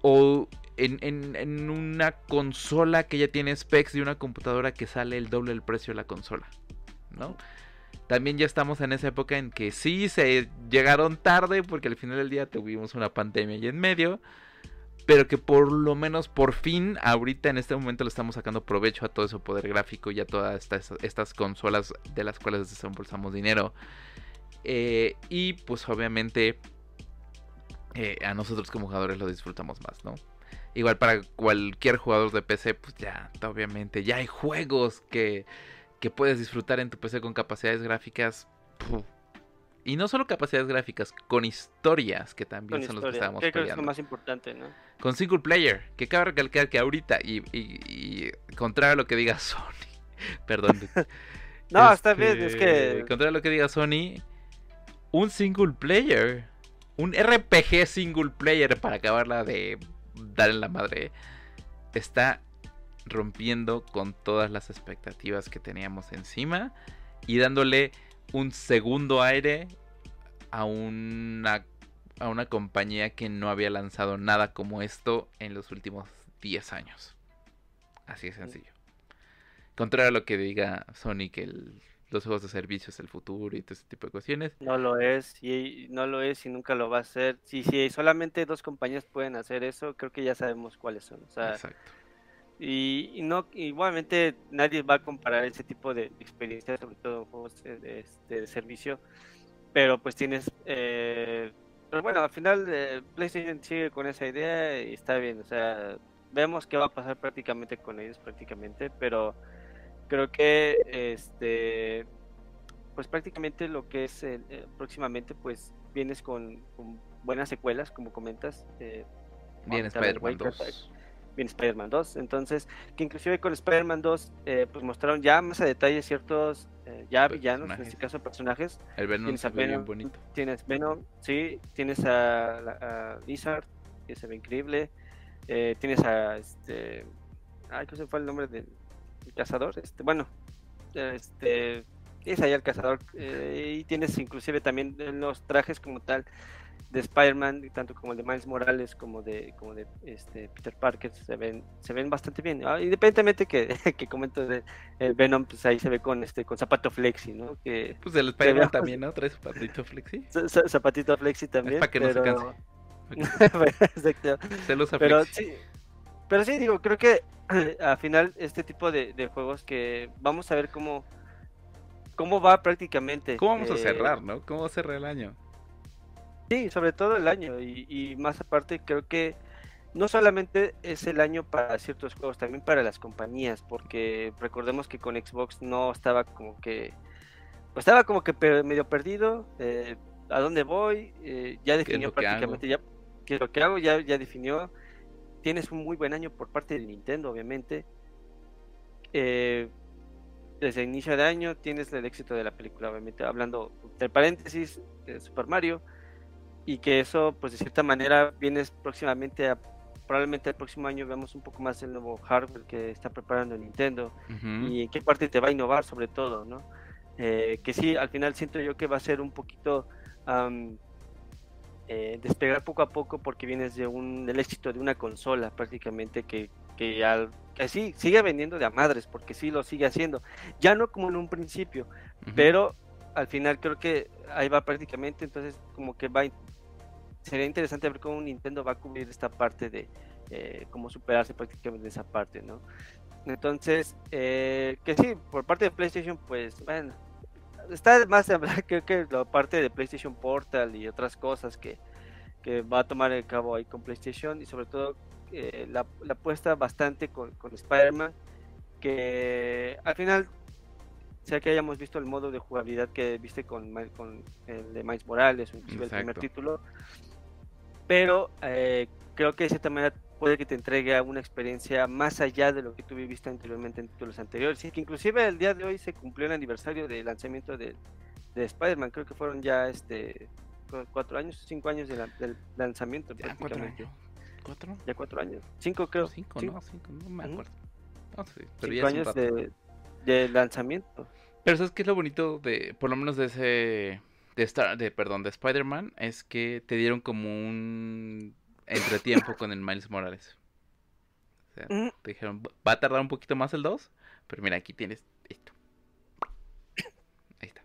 o en, en, en una consola que ya tiene specs de una computadora que sale el doble del precio de la consola, ¿no? También ya estamos en esa época en que sí se llegaron tarde porque al final del día tuvimos una pandemia ahí en medio. Pero que por lo menos por fin ahorita en este momento le estamos sacando provecho a todo ese poder gráfico y a todas estas, estas consolas de las cuales desembolsamos dinero. Eh, y pues obviamente eh, a nosotros como jugadores lo disfrutamos más, ¿no? Igual para cualquier jugador de PC, pues ya, obviamente, ya hay juegos que que puedes disfrutar en tu PC con capacidades gráficas. Y no solo capacidades gráficas, con historias, que también son los que estábamos que es lo más importante, ¿no? Con single player, que cabe recalcar que ahorita, y, y, contrario a lo que diga Sony, perdón. no, está bien, es que... Este, contrario a lo que diga Sony, un single player, un RPG single player para acabarla de dar en la madre, está rompiendo con todas las expectativas que teníamos encima y dándole un segundo aire a una, a una compañía que no había lanzado nada como esto en los últimos 10 años. Así de sencillo. Contrario a lo que diga Sony que los juegos de servicio es el futuro y todo ese tipo de cuestiones. No lo es, y no lo es y nunca lo va a ser. Si, si solamente dos compañías pueden hacer eso, creo que ya sabemos cuáles son. Exacto. Y, no igualmente nadie va a comparar ese tipo de experiencias, sobre todo en juegos de, de, servicio, pero pues tienes... Eh, pero bueno, al final eh, PlayStation sigue con esa idea y está bien, o sea, vemos qué va a pasar prácticamente con ellos prácticamente, pero creo que este pues prácticamente lo que es eh, próximamente pues vienes con, buenas secuelas como comentas eh, Viene Spider-Man 2 viene Spider-Man 2 entonces que inclusive con Spider-Man 2 eh, pues mostraron ya más a detalle ciertos eh, ya villanos en este caso personajes. El Venom tienes Venom, bonito. tienes Venom sí tienes a, a Lizard que se ve increíble. Tienes a este ay qué se fue el nombre del cazador este bueno este es ahí el cazador eh, y tienes inclusive también los trajes como tal de Spider-Man tanto como el de Miles Morales como de como de este Peter Parker se ven se ven bastante bien ah, independientemente que, que comento de el Venom pues ahí se ve con este con zapato flexi no que pues el Spider-Man también no trae zapatito flexi zapatito flexi también para que no se canse Exacto. Se lo pero sí pero sí digo creo que al final este tipo de, de juegos que vamos a ver cómo cómo va prácticamente. ¿Cómo vamos a eh, cerrar, no? ¿Cómo va a cerrar el año? Sí, sobre todo el año. Y, más aparte, creo que no solamente es el año para ciertos juegos, también para las compañías, porque recordemos que con Xbox no estaba como que. Pues estaba como que medio perdido. Eh, ¿A dónde voy? Eh, ya definió prácticamente ya qué es lo que hago, ya, ya definió. Tienes un muy buen año por parte de Nintendo, obviamente. Eh, desde el inicio de año tienes el éxito de la película, obviamente, hablando entre paréntesis de Super Mario, y que eso, pues de cierta manera, vienes próximamente a, probablemente el próximo año veamos un poco más el nuevo hardware que está preparando Nintendo y en qué parte te va a innovar sobre todo, ¿no? Eh, que sí, al final siento yo que va a ser un poquito eh, despegar poco a poco porque vienes de un, del éxito de una consola prácticamente que, que al sí, sigue vendiendo de a madres, porque sí lo sigue haciendo. Ya no como en un principio, pero al final creo que ahí va prácticamente, entonces como que va, sería interesante ver cómo Nintendo va a cubrir esta parte de eh, cómo superarse prácticamente esa parte, ¿no? Entonces, eh, que sí, por parte de PlayStation, pues bueno, está más de hablar, creo que la parte de PlayStation Portal y otras cosas que, que va a tomar el cabo ahí con PlayStation y sobre todo eh, la, apuesta bastante con, Spider-Man, que al final, sea que hayamos visto el modo de jugabilidad que viste con, con el de Miles Morales, inclusive el primer título, pero eh, creo que de cierta manera puede que te entregue una experiencia más allá de lo que tú viviste anteriormente en títulos anteriores. Y que inclusive el día de hoy se cumplió el aniversario del lanzamiento de, de Spider-Man. Creo que fueron ya este cuatro años, cinco años del lanzamiento prácticamente. ¿Cuatro? Ya cuatro años. Cinco, creo. Cinco, no, cinco, no me acuerdo. cinco años de, lanzamiento. Pero ¿sabes qué es lo bonito de, por lo menos de ese, de, Star, de perdón, de Spider-Man? Es que te dieron como un entretiempo con el Miles Morales. O sea, te dijeron, va a tardar un poquito más el 2, pero mira, aquí tienes esto. Ahí está.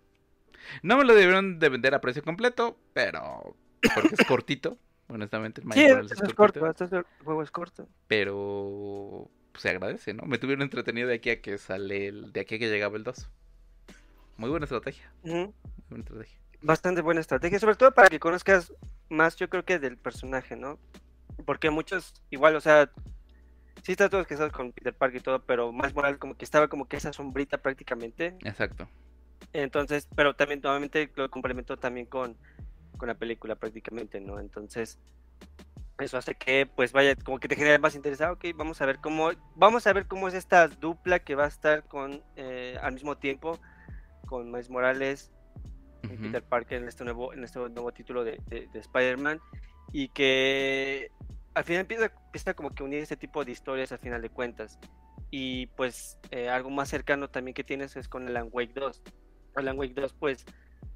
No me lo debieron de vender a precio completo, pero porque es cortito honestamente. El sí, es, corto, este juego es corto. Pero pues, se agradece, ¿no? Me tuvieron entretenido de aquí a que sale, el, de aquí a que llegaba el 2. Muy buena estrategia. Muy buena estrategia. Bastante buena estrategia, sobre todo para que conozcas más, yo creo que del personaje, ¿no? Porque muchos, igual, o sea, sí está todos que estás con Peter Parker y todo, pero más moral como que estaba como que esa sombrita prácticamente. Exacto. Entonces, pero también nuevamente lo complementó también con con la película prácticamente, ¿no? Entonces, eso hace que pues vaya como que te genere más interesado ok vamos a ver cómo vamos a ver cómo es esta dupla que va a estar con eh, al mismo tiempo con Miles Morales Peter Parker en este nuevo en este nuevo título de, de, Spider-Man y que al final empieza, empieza como que unir este tipo de historias al final de cuentas. Y pues eh, algo más cercano también que tienes es con Alan Wake 2 Alan Wake 2 pues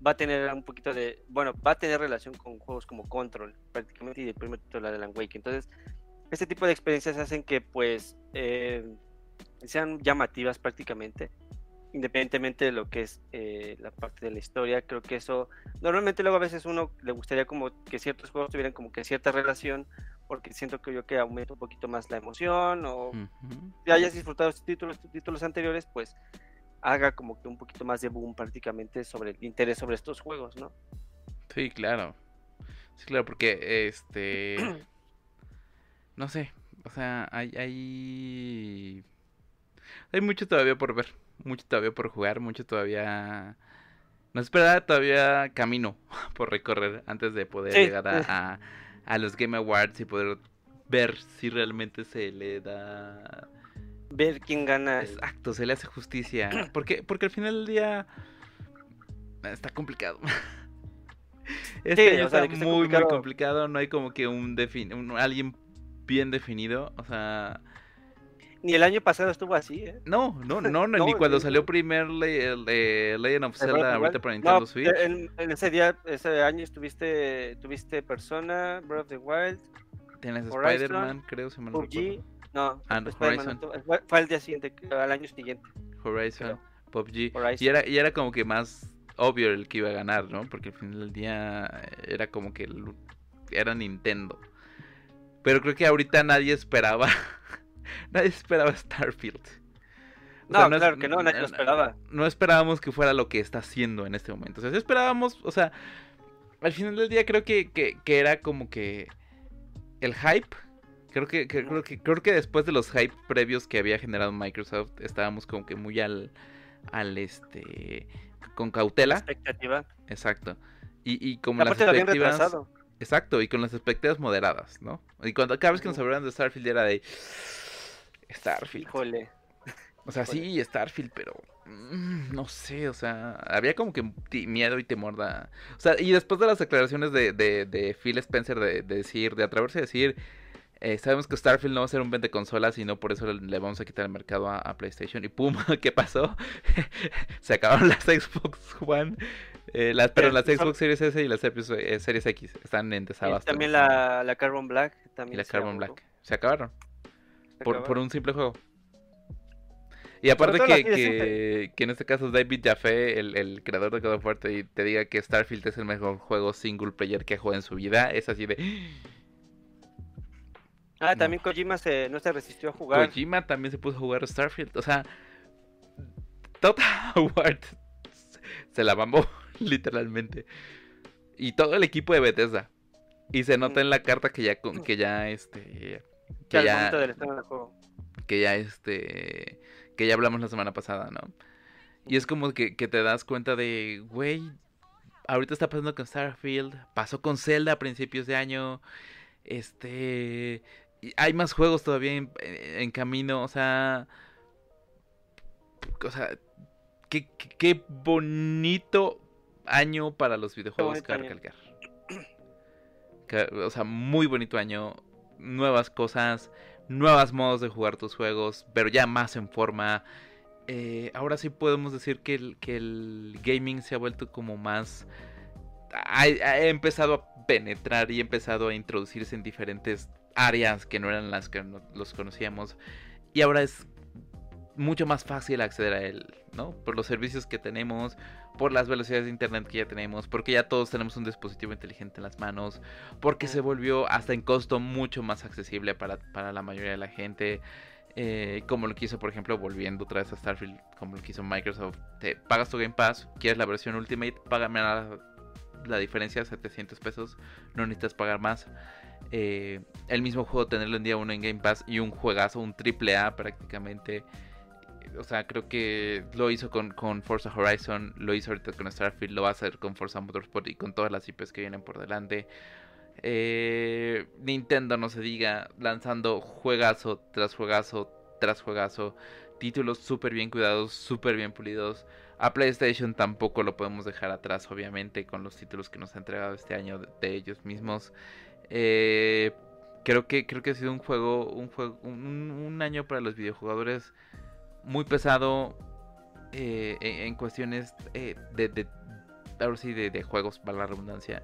va a tener un poquito de, bueno, va a tener relación con juegos como Control, prácticamente, y el primer título de Alan Wake. Entonces, este tipo de experiencias hacen que, pues, eh, sean llamativas prácticamente, independientemente de lo que es eh, la parte de la historia. Creo que eso, normalmente luego a veces uno le gustaría como que ciertos juegos tuvieran como que cierta relación, porque siento que yo que aumenta un poquito más la emoción, o si hayas disfrutado estos títulos, títulos anteriores, pues haga como que un poquito más de boom prácticamente sobre el interés sobre estos juegos, ¿no? Sí, claro. Sí, claro, porque este no sé, o sea, hay hay hay mucho todavía por ver. Mucho todavía por jugar, mucho todavía... Nos espera todavía camino por recorrer antes de poder llegar a, a, los Game Awards y poder ver si realmente se le da... Ver quién gana. Exacto, se le hace justicia. Porque, porque al final del día está complicado. Este está muy, muy complicado. No hay como que un, defin un alguien bien definido. O sea, ni el año pasado estuvo así, ¿eh? No, no, no, ni cuando salió primer Legend of Zelda ahorita para Nintendo Switch. En, ese día, ese año estuviste, tuviste Persona, Breath of the Wild. Tienes Spider-Man, creo, se me PUBG. No, ah, Horizon. fue al día siguiente, al año siguiente. Horizon, PUBG. Y era, y era como que más obvio el que iba a ganar, ¿no? Porque al final del día era como que era Nintendo. Pero creo que ahorita nadie esperaba nadie esperaba Starfield. no, claro que no, nadie lo esperaba. No esperábamos que fuera lo que está haciendo en este momento. O sea, esperábamos, o sea, al final del día creo que, que, era como que el hype. Creo que, creo que creo que después de los hype previos que había generado Microsoft, estábamos como que muy al, al este, con cautela. Expectativa. Exacto. Y, y como las expectativas. Exacto, y con las expectativas moderadas, ¿no? Y cuando cada vez que nos hablaban de Starfield era de Starfield. Híjole. O sea, sí, Starfield, pero mm, no sé, o sea, había como que miedo y temor da... O sea, y después de las declaraciones de, de, Phil Spencer de, decir, de atreverse a decir, eh, sabemos que Starfield no va a ser un vende consolas y no por eso le, vamos a quitar el mercado a, PlayStation. Y pum, ¿qué pasó? Se acabaron las Xbox One, eh, las, pero las Xbox Series S y las eh, Series X están en desabasto. también la, la Carbon Black. También y la Carbon Black. Se acabaron. Por, un simple juego. Y aparte que, que, en este caso David Jaffe, el, el creador de God of War, te, te, diga que Starfield es el mejor juego single player que ha jugado en su vida, es así de... Ah, también Kojima se, no se resistió a jugar. Kojima también se puso a jugar Starfield. O sea, Total War se la bambó, literalmente. Y todo el equipo de Bethesda. Y se nota en la carta que ya, que ya este, que, ya, que ya este que ya hablamos la semana pasada, ¿no? Y es como que, te das cuenta de, güey, ahorita está pasando con Starfield, pasó con Zelda a principios de año, este, hay más juegos todavía en, camino, o sea, o sea, qué, qué, bonito año para los videojuegos, cargar. O sea, muy bonito año nuevas cosas, nuevos modos de jugar tus juegos, pero ya más en forma. Eh, ahora sí podemos decir que el, que el gaming se ha vuelto como más... Ha, empezado a penetrar y ha empezado a introducirse en diferentes áreas que no eran las que los conocíamos. Y ahora es mucho más fácil acceder a él, ¿no? Por los servicios que tenemos, por las velocidades de internet que ya tenemos, porque ya todos tenemos un dispositivo inteligente en las manos, porque se volvió hasta en costo mucho más accesible para, la mayoría de la gente. Eh, como lo quiso, por ejemplo, volviendo otra vez a Starfield, como lo quiso Microsoft. Te pagas tu Game Pass, quieres la versión Ultimate, págame la, la diferencia, 700 pesos, no necesitas pagar más. Eh, el mismo juego, tenerlo en día uno en Game Pass y un juegazo, un triple A prácticamente o sea, creo que lo hizo con, con, Forza Horizon, lo hizo ahorita con Starfield, lo va a hacer con Forza Motorsport y con todas las IPs que vienen por delante. Eh, Nintendo, no se diga, lanzando juegazo tras juegazo tras juegazo, títulos súper bien cuidados, súper bien pulidos. A PlayStation tampoco lo podemos dejar atrás, obviamente, con los títulos que nos ha entregado este año de, ellos mismos. Eh, creo que creo que ha sido un juego, un juego, un año para los videojugadores muy pesado eh, en, cuestiones eh, de, de, de, juegos, para la redundancia,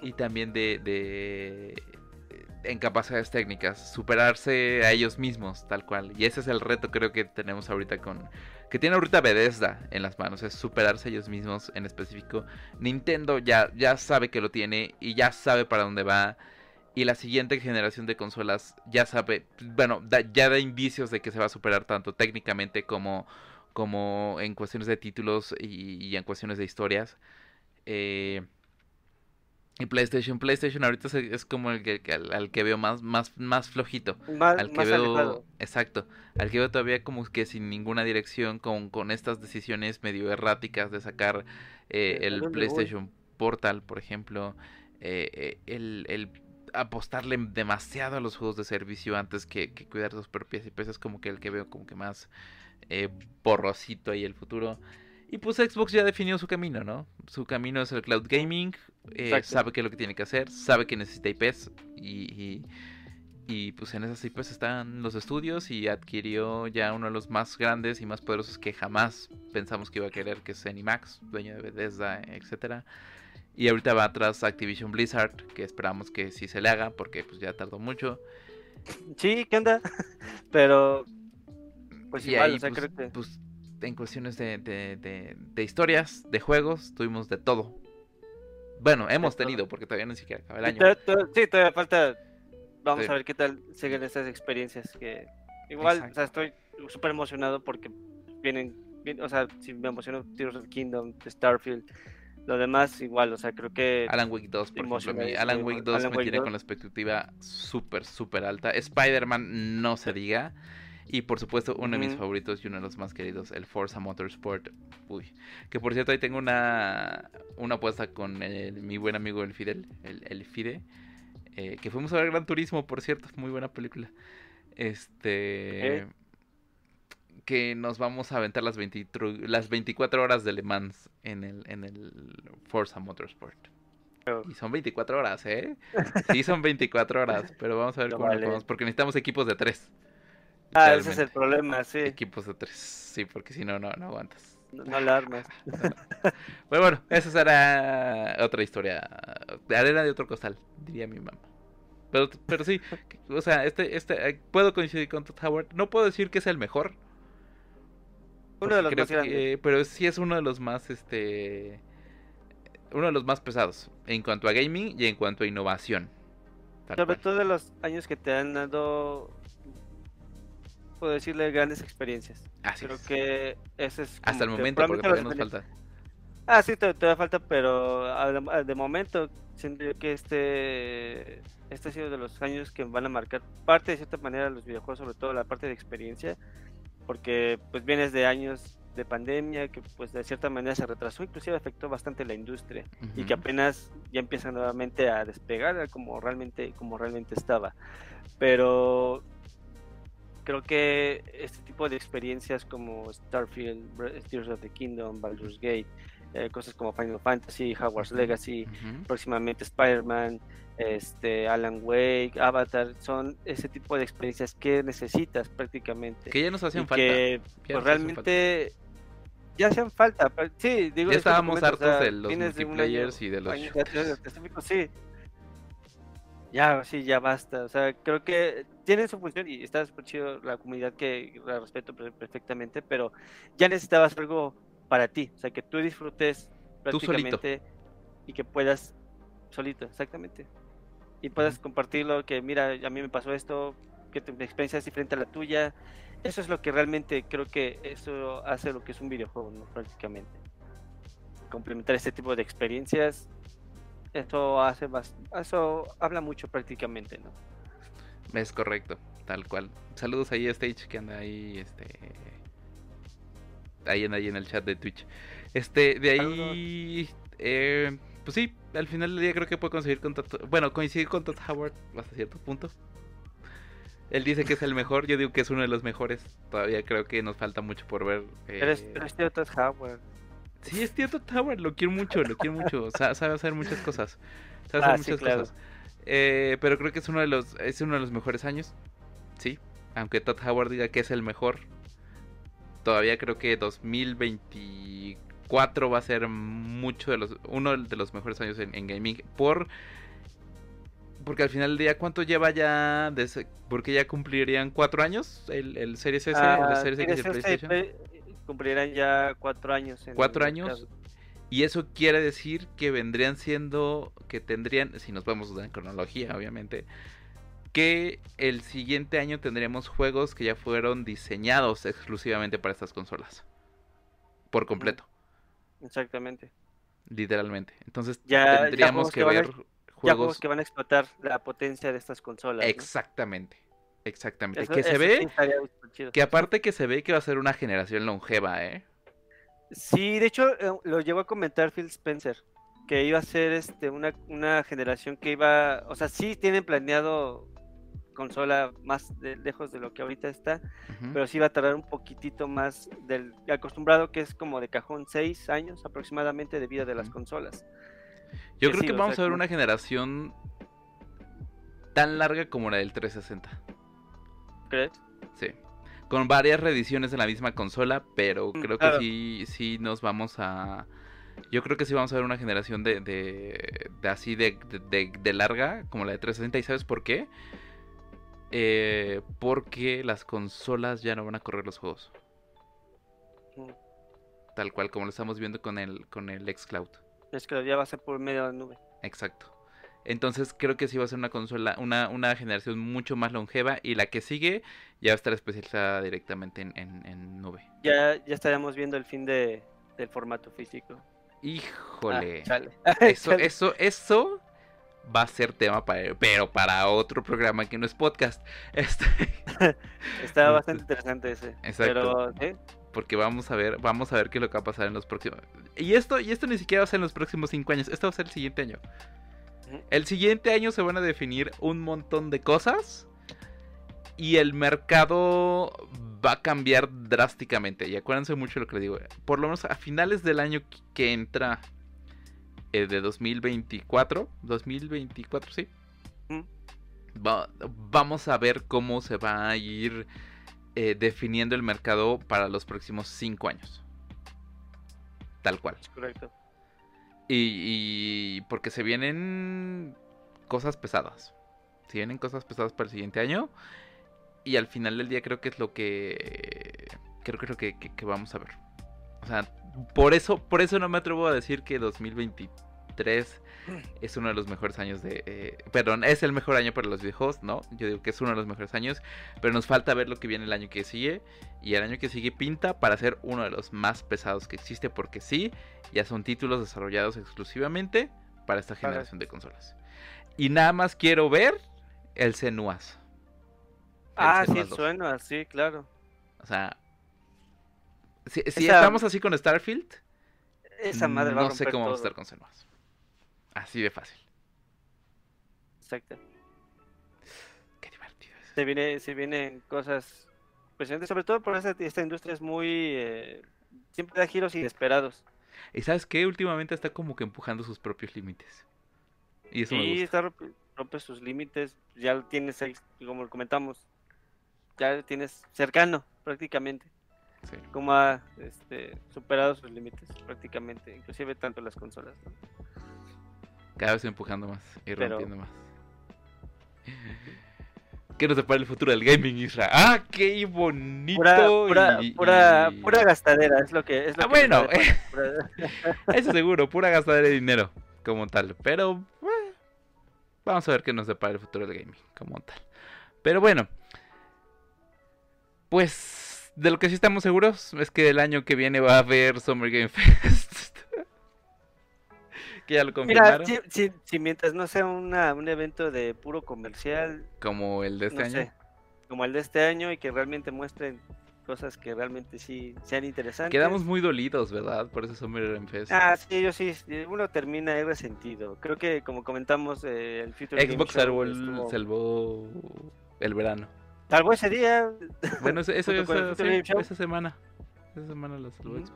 y también de, de en capacidades técnicas, superarse a ellos mismos, tal cual. Y ese es el reto creo que tenemos ahorita con... Que tiene ahorita Bethesda en las manos, es superarse a ellos mismos en específico. Nintendo ya, ya sabe que lo tiene y ya sabe para dónde va y la siguiente generación de consolas ya sabe, bueno, ya da indicios de que se va a superar tanto técnicamente como, como en cuestiones de títulos y, en cuestiones de historias. Eh, Y PlayStation, PlayStation ahorita es, como el que, al, al que veo más, más, más flojito. Al que más veo, alejado. exacto, al que veo todavía como que sin ninguna dirección, con, con estas decisiones medio erráticas de sacar eh, ¿A el voy? PlayStation Portal, por ejemplo, eh, eh, el, el apostarle demasiado a los juegos de servicio antes que, que cuidar sus propias IPs es como que el que veo como que más eh, borrosito ahí el futuro. Y pues Xbox ya definió su camino, ¿no? Su camino es el cloud gaming, eh, sabe qué es lo que tiene que hacer, sabe que necesita IPs y, y, y, pues en esas IPs están los estudios y adquirió ya uno de los más grandes y más poderosos que jamás pensamos que iba a querer, que es Zenimax, dueño de Bethesda, etcétera. Y ahorita va atrás Activision Blizzard, que esperamos que sí se le haga, porque pues ya tardó mucho. Sí, ¿qué onda? Pero, pues y igual, ahí, o sea, pues, creo que... pues, en cuestiones de, de, de- de historias, de juegos, tuvimos de todo. Bueno, hemos todo. tenido, porque todavía ni siquiera acaba el año. todavía- sí, todavía falta. Vamos Sí. a ver qué tal siguen estas experiencias. Que igual, o sea, estoy súper emocionado porque vienen, o sea, si me emociono Tears of Kingdom, Starfield, lo demás igual, o sea, creo que Alan Wake 2, por ejemplo, mí Alan Wake 2 Alan me Wake tiene 2. con la expectativa súper, súper alta. Spider-Man no se diga. Y por supuesto, uno de mis favoritos y uno de los más queridos, el Forza Motorsport. Uy. Que por cierto, ahí tengo una, una apuesta con el- mi buen amigo el Fidel, el, el Fide. eh, que fuimos a ver Gran Turismo, por cierto, muy buena película. Este. Que nos vamos a aventar las, 23 las 24 horas de Le Mans en el, en el Forza Motorsport. Y son 24 horas, ¿eh? Sí, son 24 horas, pero vamos a ver No cómo nos vale. podemos, porque necesitamos equipos de tres. Ah, ese es el problema, sí. Equipos de tres, sí, porque si no, no, no aguantas. No, no alarmas. Pero bueno, esa será otra historia. De arena de otro costal, diría mi mamá. Pero, pero sí, o sea, este, este, puedo coincidir con Todd Howard. No puedo decir que es el mejor. Uno de los más grandes. que- pero sí es uno de los más, este, uno de los más pesados en cuanto a gaming y en cuanto a innovación. Sobre cual. todo de los años que te han dado, puedo decirle, grandes experiencias. Así Creo es. que ese es. Hasta el momento, porque todavía nos falta. Ah, sí, todavía falta, pero de momento siento yo que este, este ha sido de los años que van a marcar parte de cierta manera los videojuegos, sobre todo la parte de experiencia, porque pues vienes de años de pandemia que pues de cierta manera se retrasó, inclusive afectó bastante la industria y que apenas ya empieza nuevamente a despegar como realmente como realmente estaba. Pero creo que este tipo de experiencias como Starfield, Tears of the Kingdom, Baldur's Gate, eh, cosas como Final Fantasy, Hogwarts. Legacy, próximamente Spider-Man, este, Alan Wake, Avatar, son ese tipo de experiencias que necesitas prácticamente. Que ya nos y hacían falta. que Ya pues, realmente ya hacían falta. Sí, digo, Ya es que estábamos o hartos sea, de los de multiplayers año- y de los años sí. Ya, sí, ya basta. O sea, creo que tienen su función y está súper chido la comunidad que la respeto per- perfectamente, pero ya necesitabas algo para ti. O sea, que tú disfrutes Tú solito. prácticamente y que puedas solito, exactamente. Y puedas compartirlo, que mira, a mí me pasó esto, que tu experiencia es diferente a la tuya. Eso es lo que realmente creo que eso hace lo que es un videojuego, ¿no? Prácticamente. Complementar este tipo de experiencias, eso hace bas- eso habla mucho prácticamente, ¿no? Es correcto, tal cual. Saludos ahí a Stage que anda ahí, este. Ahí en, ahí en el chat de Twitch. Este, de ahí. eh, pues sí, al final del día creo que puedo conseguir con Todd- Bueno, coincidir con Todd Howard hasta cierto punto. Él dice que es el mejor, yo digo que es uno de los mejores. Todavía creo que nos falta mucho por ver. Pero es, eh, pero es tío Todd Howard. Sí, es tío Todd Howard, lo quiero mucho, lo quiero mucho. Sa- sabe hacer muchas cosas. Sabe Ah, hacer sí, muchas claro. cosas. Eh, pero creo que es uno de los es uno de los mejores años. Sí, aunque Todd Howard diga que es el mejor. Todavía creo que 2024 va a ser mucho de los uno de los mejores años en, en gaming por porque al final del día cuánto lleva ya desde- porque ya cumplirían cuatro años el, el Series S, Ah, el Series X y el PlayStation. Play- cumplirán ya cuatro años. en ¿Cuatro años? mercado. Y eso quiere decir que vendrían siendo, que tendrían, si nos vamos en cronología, obviamente, que el siguiente año tendremos juegos que ya fueron diseñados exclusivamente para estas consolas. Por completo. Exactamente. Literalmente. Entonces Ya- ya tendríamos que que van a- ver Ya juegos juegos. que van a explotar la potencia de estas consolas. ¿no? Exactamente. Exactamente. Eso- que se eso ve, que aparte que se ve que va a ser una generación longeva, ¿eh? Sí, de hecho eh, lo llegó a comentar Phil Spencer, que iba a ser este una, una generación que iba, o sea, sí tienen planeado consola más de- lejos de lo que ahorita está, pero sí va a tardar un poquitito más del acostumbrado que es como de cajón seis años aproximadamente de vida de las consolas. Yo que creo sí, que vamos sea, a ver una generación tan larga como la del 360. ¿Crees? Sí. Con varias reediciones en la misma consola, pero Mm, creo claro. que sí, sí nos vamos a. Yo creo que sí vamos a ver una generación de, de, de así de, de- de- de larga, como la de 360. ¿Y sabes por qué? Eh, porque las consolas ya no van a correr los juegos. Mm. Tal cual, como lo estamos viendo con el, con el xCloud. Es que ya va a ser por medio de la nube. Exacto. Entonces creo que sí va a ser una consola, una, una generación mucho más longeva y la que sigue ya va a estar especializada directamente en, en- en nube. Ya, ya estaríamos viendo el fin de, del formato físico. Híjole. Ah. Eso, eso, eso va a ser tema para, pero para otro programa que no es podcast. Este, Está bastante interesante ese. Exacto. Pero, porque vamos a ver, vamos a ver qué es lo que va a pasar en los próximos. Y esto, y esto ni siquiera va a ser en los próximos cinco años. Esto va a ser el siguiente año. El siguiente año se van a definir un montón de cosas. Y el mercado va a cambiar drásticamente. Y acuérdense mucho de lo que les digo. Por lo menos a finales del año que entra eh, de 2024. 2024, sí. Va- vamos a ver cómo se va a ir eh, definiendo el mercado para los próximos cinco años. Tal cual. Correcto. Y, y porque se vienen cosas pesadas. Se vienen cosas pesadas para el siguiente año. Y al final del día creo que es lo que. Creo que es lo que, que- que vamos a ver. O sea, por eso, por eso no me atrevo a decir que 2023 es uno de los mejores años de. eh, perdón, es el mejor año para los viejos, ¿no? Yo digo que es uno de los mejores años. Pero nos falta ver lo que viene el año que sigue. Y el año que sigue pinta para ser uno de los más pesados que existe. Porque sí, ya son títulos desarrollados exclusivamente para esta generación de consolas. Y nada más quiero ver el Senuas. El Ah, sí, Senuas 2. suena, sí, claro. O sea, si, si Esa- estamos así con Starfield, Esa madre va a no sé cómo vamos a todo. estar con Senuas. Así de fácil. Exacto. Qué divertido es. Se viene, se vienen cosas impresionantes, sobre todo por esta, esta industria es muy eh, siempre da giros inesperados. Y sabes qué, últimamente está como que empujando sus propios límites. Y eso me gusta. está rompe, rompe sus límites, ya lo tienes como lo comentamos, ya lo tienes cercano prácticamente, Sí. como ha este, superado sus límites prácticamente, inclusive tanto las consolas. ¿no? Cada vez empujando más y Pero- rompiendo más. ¿Qué nos depara el futuro del gaming, Isra? ¡Ah, qué bonito! Pura, pura, y- pura, y- pura gastadera, es lo que es lo Ah, que bueno, Eso seguro, pura gastadera de dinero como tal. Pero eh, vamos a ver qué nos depara el futuro del gaming como tal. Pero bueno, pues de lo que sí estamos seguros es que el año que viene va a haber Summer Game Fest. que ya lo Mira, confirmaron. si, si- si mientras no sea una, un evento de puro comercial, Como el de este no año. sé, como el de este año y que realmente muestren cosas que realmente sí sean interesantes. Quedamos muy dolidos, ¿verdad? Por ese Summer Game Fest. Ah, sí, yo sí, uno termina ahí resentido. Creo que como comentamos, eh, el Future Game Xbox Show salvó el, estuvo- salvó el verano. Salvó ese día. Bueno, eso, eso, eso- sí, esa semana. Esa semana Ujú. Xbox.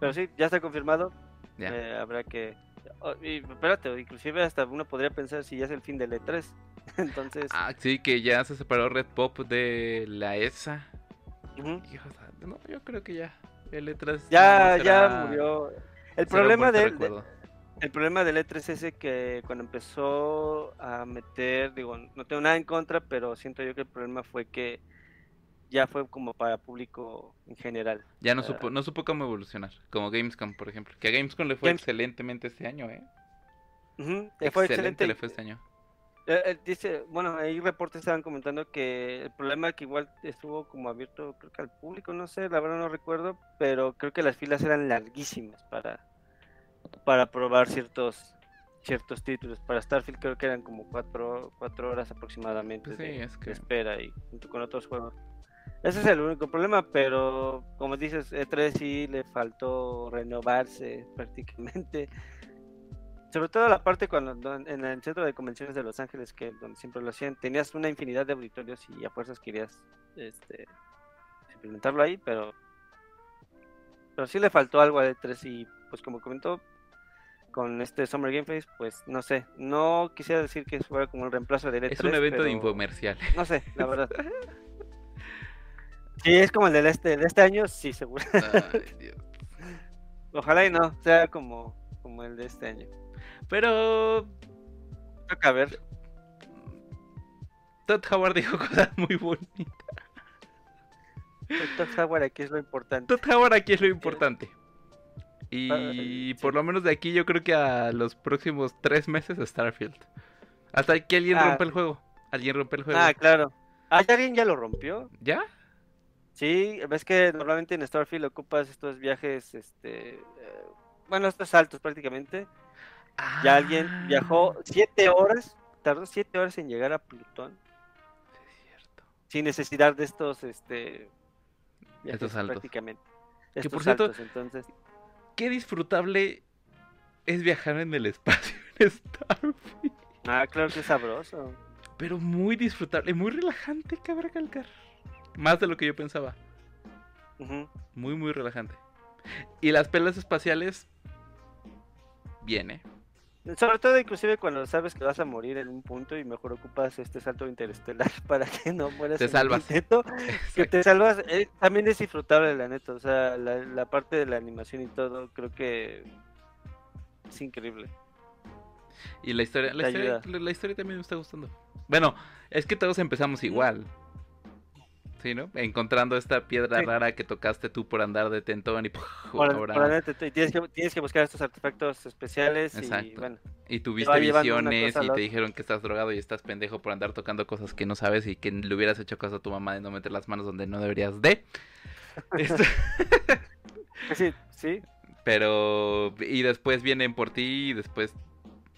Pero sí, ya está confirmado. Eh, habrá que... oh, y, espérate, inclusive hasta uno podría pensar si ya es el fin del E3. Entonces, Ah, sí, que ya se separó Red Pop de la ESA. no, yo creo que ya. El E3 ya, ya murió. El será problema de, de-. El problema del E3 es ese que cuando empezó a meter, digo, no tengo nada en contra, pero siento yo que el problema fue que ya fue como para público en general. Ya no supo, no supo cómo evolucionar. Como Gamescom, por ejemplo. Que a Gamescom le fue Games- excelentemente este año, ¿eh? Fue excelente. le fue este año. Eh, eh, dice, bueno, ahí reportes estaban comentando que el problema que igual estuvo como abierto, creo que al público, no sé, la verdad no recuerdo, pero creo que las filas eran larguísimas para, para probar ciertos ciertos títulos. Para Starfield creo que eran como cuatro, cuatro horas aproximadamente Pues sí, de, es de que- espera y junto con otros juegos. Ese es el único problema, pero como dices, E3 sí le faltó renovarse prácticamente. Sobre todo la parte cuando en el centro de convenciones de Los Ángeles, que donde siempre lo hacían, tenías una infinidad de auditorios y a fuerzas querías este, implementarlo ahí, pero pero sí le faltó algo a E3 y pues como comentó con este Summer Game Fest, pues no sé, no quisiera decir que fuera como el reemplazo del E3. Es un evento de pero- infomercial. No sé, la verdad. Sí, es como el del este, de este año, sí, seguro. Ay, Dios. Ojalá y no, sea como, como el de este año. Pero Toca ver. Todd Howard dijo cosas muy bonitas. Todd Howard aquí es lo importante. Todd Howard aquí es lo importante. Y sí. por lo menos de aquí yo creo que a los próximos tres meses Starfield. Hasta que alguien Ah, rompa el juego. Alguien rompe el juego. Ah, claro. Ah, ¿ya alguien ya lo rompió? ¿Ya? Sí, ves que normalmente en Starfield ocupas estos viajes, este, eh, bueno, estos saltos prácticamente. Ya alguien Ah, viajó siete horas, tardó siete horas en llegar a Plutón, sí, es cierto. sin necesidad de estos, este, viajes Estos saltos. prácticamente. Que, por cierto, entonces, Qué disfrutable es viajar en el espacio en Starfield. ah, claro que es sabroso. Pero muy disfrutable, muy relajante, cabrón calcar. Más de lo que yo pensaba. Muy, muy relajante. Y las pelas espaciales. Bien, ¿eh? Sobre todo inclusive cuando sabes que vas a morir en un punto y mejor ocupas este salto interestelar para que no mueras. Te en el salvas. intento, que te salvas, eh, también es disfrutable la neta, o sea, la, la parte de la animación y todo, creo que es increíble. Y la historia, la historia, la historia también me está gustando. Bueno, es que todos empezamos igual. Sí, ¿no? Encontrando esta piedra Sí. rara que tocaste tú por andar de tentón y. Por, tienes, que, tienes que buscar estos artefactos especiales y bueno, y tuviste visiones y te dijeron que estás drogado y estás pendejo por andar tocando cosas que no sabes y que le hubieras hecho caso a tu mamá de no meter las manos donde no deberías de. Este, sí, sí, Pero, y después vienen por ti y después,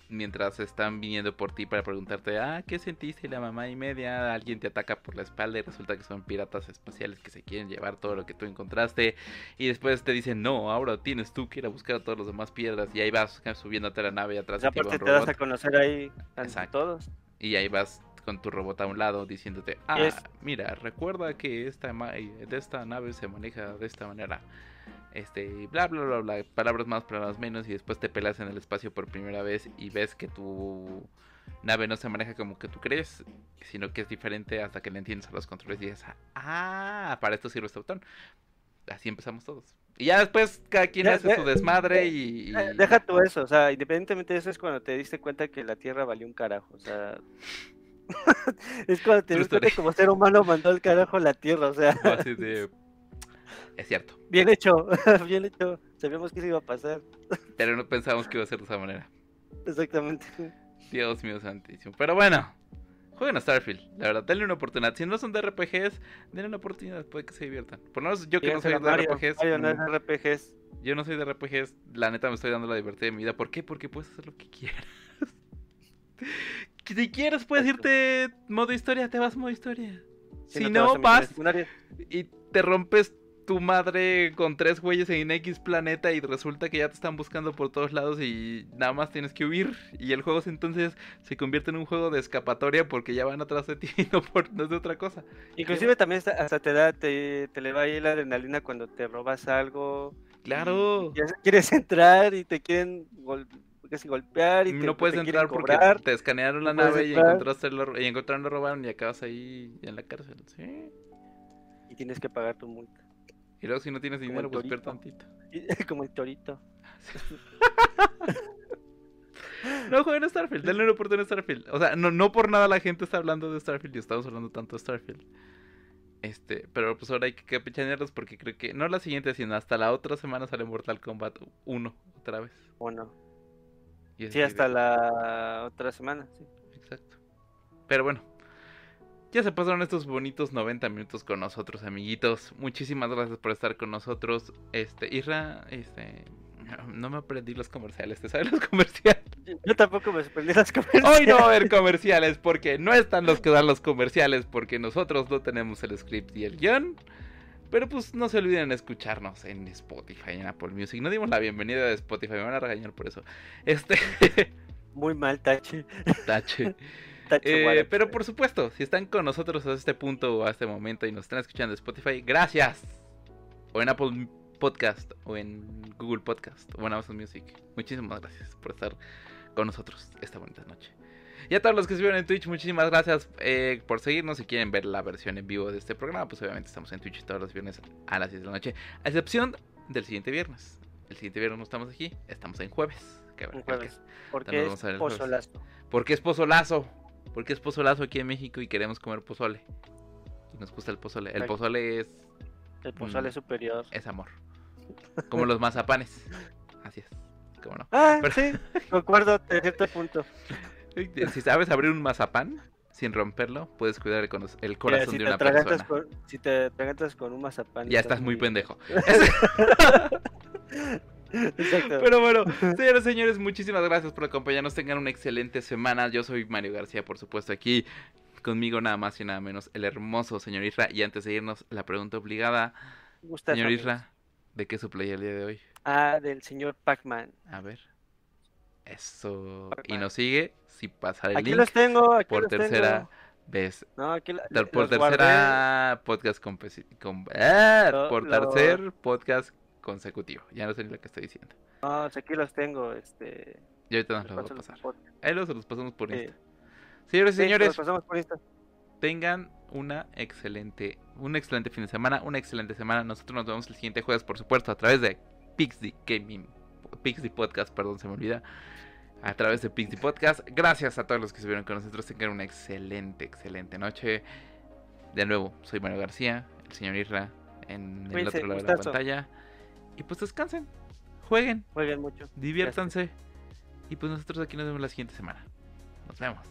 mientras están viniendo por ti para preguntarte, ah, ¿qué sentiste? Y la mamá y media, alguien te ataca por la espalda y resulta que son piratas espaciales que se quieren llevar todo lo que tú encontraste. Y después te dicen, no, ahora tienes tú que ir a buscar a todos los demás piedras. Y ahí vas subiéndote a la nave y atrás va aparte te das a conocer ahí Exacto. todos. Y ahí vas con tu robot a un lado diciéndote, ah, Es- mira, recuerda que esta, ma- de esta nave se maneja de esta manera. Este, bla, bla, bla, bla, palabras más, palabras menos, y después te pelas en el espacio por primera vez y ves que tu nave no se maneja como que tú crees, sino que es diferente hasta que le entiendes a los controles y dices, ah, para esto sirve este botón. Así empezamos todos. Y ya después cada quien Ya, hace su desmadre y... y- Deja tú eso, o sea, independientemente de eso es cuando te diste cuenta que la Tierra valió un carajo, o sea... es cuando te das cuenta que como ser humano mandó al carajo la Tierra, o sea, así de... Es cierto. bien hecho, bien hecho, sabíamos que eso iba a pasar, Pero no pensamos que iba a ser de esa manera. exactamente. Dios mío santísimo. Pero bueno, jueguen a Starfield. La verdad, denle una oportunidad. Si no son de RPGs, denle una oportunidad. Puede que se diviertan. Por lo menos yo que no soy de Mario, RPGs. Mario no es mm, RPGs. Yo no soy de RPGs. La neta me estoy dando la divertida de mi vida. ¿Por qué? Porque puedes hacer lo que quieras. Si quieres puedes irte modo historia, te vas modo historia. Si, no, vas secundaria. y te rompes tu madre con tres güeyes en X planeta y resulta que ya te están buscando por todos lados y nada más tienes que huir y el juego entonces se convierte en un juego de escapatoria porque ya van atrás de ti y no, por, no es de otra cosa. Inclusive también hasta- te da, te, te le va ahí la adrenalina cuando te robas algo. Claro. y ya quieres entrar y te quieren gol- casi golpear y te, No puedes te entrar porque te escanearon la No nave y encontraste lo, y encontraron lo robaron y acabas ahí en la cárcel. Sí. y tienes que pagar tu multa. Y luego si no tienes dinero, pues torito. tantito. Como el torito. No jueguen a Starfield, denle una oportunidad a Starfield. O sea, no, no por nada la gente está hablando de Starfield y estamos hablando tanto de Starfield. Este, pero pues ahora hay que capichanearlos porque creo que no la siguiente, sino hasta la otra semana sale Mortal Kombat 1 otra vez. ¿O no? Y Sí, hasta la otra semana. Sí. Exacto. Pero bueno, ya se pasaron estos bonitos 90 minutos con nosotros, amiguitos. Muchísimas gracias por estar con nosotros. Este, Isra, este, No me aprendí los comerciales, ¿te sabes los comerciales? Yo tampoco me sorprendí las comerciales. Hoy no va a haber comerciales porque no están los que dan los comerciales porque nosotros no tenemos el script y el guion. Pero pues no se olviden escucharnos en Spotify, en Apple Music. No dimos la bienvenida de Spotify, me van a regañar por eso. Este. Muy mal, Tache. Tache. Eh, pero por supuesto, si están con nosotros a este punto o a este momento y nos están escuchando en Spotify, gracias. O en Apple Podcast, o en Google Podcast, o en Amazon Music. Muchísimas gracias por estar con nosotros esta bonita noche. Y a todos los que estuvieron en Twitch, muchísimas gracias eh, por seguirnos. Si quieren ver la versión en vivo de este programa, pues obviamente estamos en Twitch todos los viernes a las 10 de la noche. A excepción del siguiente viernes. El siguiente viernes no estamos aquí, estamos en jueves. Que jueves. que- Porque es jueves. pozolazo. Porque es pozolazo. Porque es pozolazo aquí en México y queremos comer pozole. Y nos gusta el pozole. El pozole es, El pozole Mm. superior. es amor. Como los mazapanes. Así es. ¿Cómo no? Ah, Pero- sí, concuerdo a cierto punto. Si sabes abrir un mazapán sin romperlo, puedes cuidar el, Mira, corazón si de una persona. con, si te atragantas con un mazapán. Ya estás muy pendejo. Exacto. Pero bueno, señores, señores, muchísimas gracias por acompañarnos. Tengan una excelente semana. Yo soy Mario García, por supuesto, aquí conmigo nada más y nada menos el hermoso señor Isra. Y antes de irnos, la pregunta obligada, Gustazo, señor amigos. Isra, ¿de qué es su play el día de hoy? Ah, del señor Pac-Man. A ver. Eso. Y nos sigue si pasa el Aquí link los tengo, aquí por los tercera tengo. vez. No, aquí la- por guardé. tercera podcast compesi- com- ¡Ah! Lo- por lo- tercer podcast consecutivo. Ya no sé ni lo que estoy diciendo. No, aquí los tengo, este. Y ahorita nos les los voy a los pasar. Ahí los, los pasamos por Sí. Insta. Señores y Sí, señores, los pasamos por Insta. tengan una excelente, un excelente fin de semana, una excelente semana. Nosotros nos vemos el siguiente jueves, por supuesto, a través de Pixie Gaming, Pixie Podcast, perdón, se me olvida. A través de Pixie Podcast. Gracias a todos los que estuvieron con nosotros. Tengan una excelente, excelente noche. De nuevo, soy Mario García, el señor Irra, en el Cuídense, otro lado de la pantalla. Y pues descansen, jueguen, Jueguen mucho. diviértanse. Y pues nosotros aquí nos vemos la siguiente semana. Nos vemos.